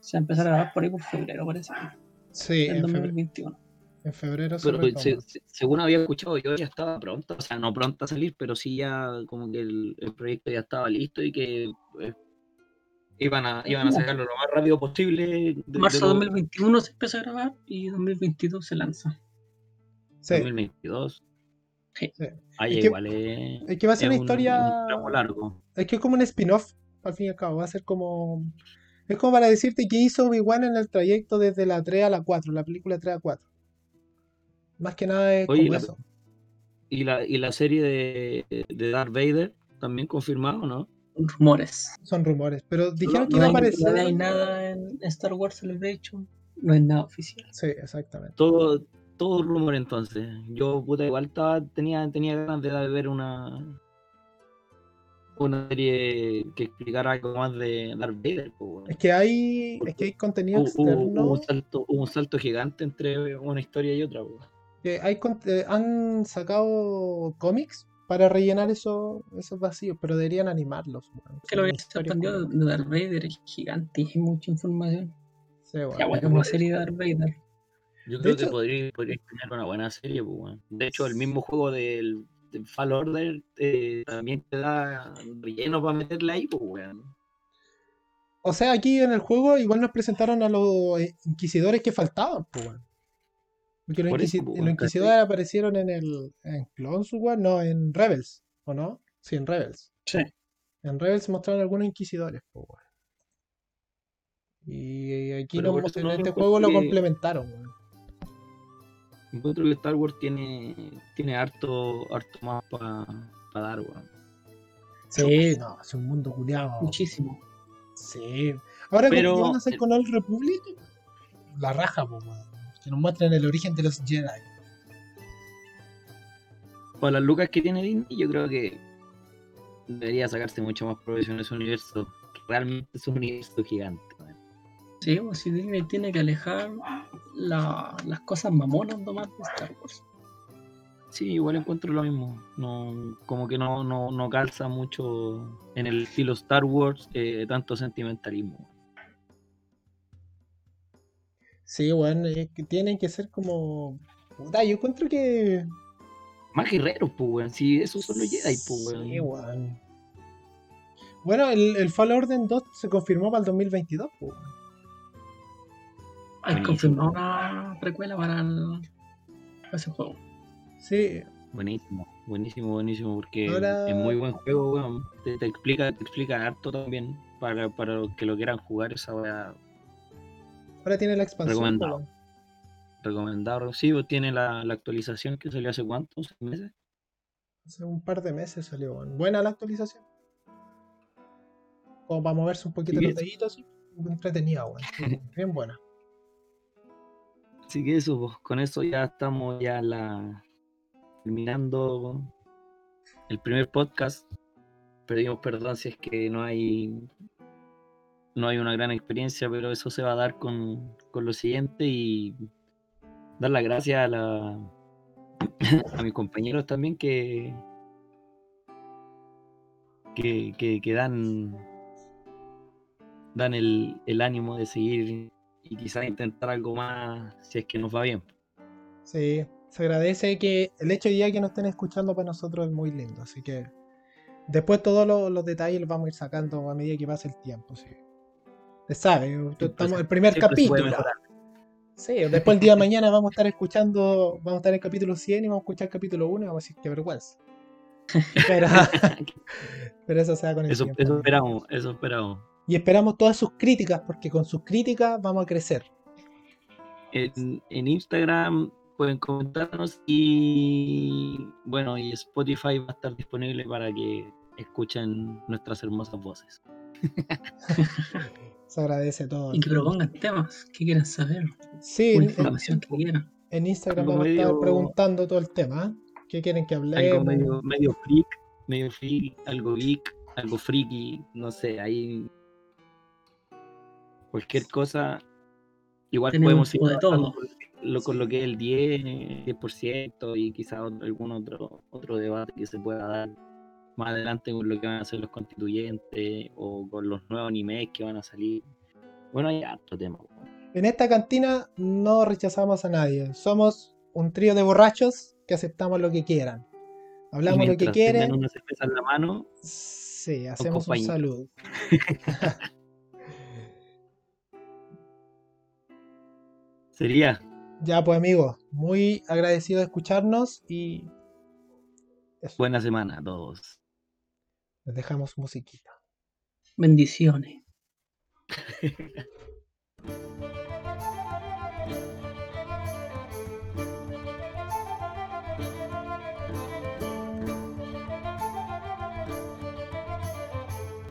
Se va a grabar por ahí por febrero, parece. Sí, en febrero, 2021. En febrero se Pero retoma. se- se- según había escuchado yo, ya estaba pronta. O sea, no pronta a salir, pero sí ya como que el, el proyecto ya estaba listo y que eh, iban, a, iban a sacarlo lo más rápido posible. de- Marzo de lo- 2021 se empieza a grabar y 2022 se lanza. Sí, 2022. Ahí Es que- igual es, Es que va a ser una un- historia. un tramo largo. Es que es como un spin-off, al fin y al cabo. Va a ser como. Es como para decirte qué hizo Obi-Wan en el trayecto desde la 3 a la 4, la película 3 a 4. Más que nada es Oye, como la- eso. Y la, y la serie de, de Darth Vader también confirmado, ¿no? Rumores. Son rumores. Pero dijeron no, que iba a hay, aparecer. no hay nada en Star Wars Celebration. No es nada oficial. Sí, exactamente. Todo, todo rumor entonces. Yo, puta, igual estaba, tenía, tenía ganas de ver una una serie que explicara algo más de Darth Vader. pues. Es que hay, es que hay contenido hubo- externo. hubo un salto, hubo un salto gigante entre una historia y otra. pues. Que hay eh, han sacado cómics para rellenar eso- esos vacíos, pero deberían animarlos. Que lo expandió como- de Darth Vader es gigante y mucha información. Sí, weón. Ya, bueno, una serie de Darth Vader. Yo De creo hecho- que podría, podría tener una buena serie. pues. De hecho, el mismo juego del, del Fall Order eh, también te da relleno para meterle ahí. Pues, weón. O sea, aquí en el juego igual nos presentaron a los eh, inquisidores que faltaban, pues, weón. Porque los, eso, inquisidores aparecieron en el en Clones Wars, no, en Rebels, ¿o no? Sí, en Rebels. Sí. En Rebels mostraron algunos inquisidores, pues, weón. Y aquí no en este juego lo complementaron, weón. Encuentro que Star Wars tiene, tiene harto, harto más para dar, weón. Sí, no, es un mundo culiado. Muchísimo. Sí. Ahora Pero- ¿qué van a hacer con Old Republic? La raja, pues, weón. Que nos muestren el origen de los Jedi. Para las lucas que tiene Disney, yo creo que debería sacarse mucho más provecho en ese universo. realmente es un universo gigante. Sí, pues si Disney tiene que alejar la- las cosas mamonas nomás de Star Wars. Sí, igual encuentro lo mismo. No, como que no, no, no calza mucho en el estilo Star Wars eh, tanto sentimentalismo. Sí, weón, es que tienen que ser como. Puta, yo encuentro que. Más guerreros, pues, weón. Sí, esos son los Jedi, pues, weón. Sí, weón. Bueno, el, el Fall Order 2 se confirmó para el 2022, pues, weón. Hay Buenísimo. confirmado una precuela para, el- para ese juego. Sí, Buenísimo, buenísimo, buenísimo, porque Ahora- es muy buen juego, weón. Te, te explica, te explica harto también para, para los que lo quieran jugar esa weá ahora tiene la expansión. Recomendado. recomendado. Sí, pues, tiene la, la actualización que salió hace cuántos ¿Seis meses. Hace un par de meses salió. Buena la actualización. Como para moverse un poquito los deditos, sí. Entretenida. Sí, Bien buena. Así que eso, pues, con eso ya estamos ya la terminando el primer podcast. Pedimos perdón si es que no hay no hay una gran experiencia, pero eso se va a dar con, con lo siguiente y dar las gracias a la a mis compañeros también que que, que, dan dan el, ánimo de seguir y quizás intentar algo más si es que nos va bien. Sí, se agradece que el hecho ya que nos estén escuchando para nosotros es muy lindo, así que después todos los, los detalles los vamos a ir sacando a medida que pase el tiempo, sí. Usted sabe, Siempre estamos se- el primer se capítulo. Sí, después el día de mañana vamos a estar escuchando, vamos a estar en el capítulo 100 y vamos a escuchar el capítulo 1 y vamos a decir qué vergüenza. Pero, pero eso sea con el Eso, tiempo. eso esperamos, eso esperamos. Y esperamos todas sus críticas, porque con sus críticas vamos a crecer. En, en Instagram pueden comentarnos y bueno, y Spotify va a estar disponible para que escuchen nuestras hermosas voces. Se agradece todo. Y que propongan temas que quieran saber. Sí, en, información que quieran. en Instagram Algo vamos a estar preguntando todo el tema. ¿eh? ¿Qué quieren que Algo hablemos? medio, medio freak, medio freak, algo geek, algo friki, no sé, ahí cualquier cosa. Igual Tenemos podemos ir de todo. con lo, con lo que es el 10, 10% y quizás algún otro, otro debate que se pueda dar más adelante con lo que van a hacer los constituyentes o con los nuevos animes que van a salir. Bueno, hay harto tema. En esta cantina no rechazamos a nadie. Somos un trío de borrachos que aceptamos lo que quieran. Hablamos lo que quieren. una cerveza en la mano, Sí, hacemos un saludo. sería Ya pues amigos, muy agradecido de escucharnos y Eso. Buena semana a todos. Les dejamos musiquita. Bendiciones.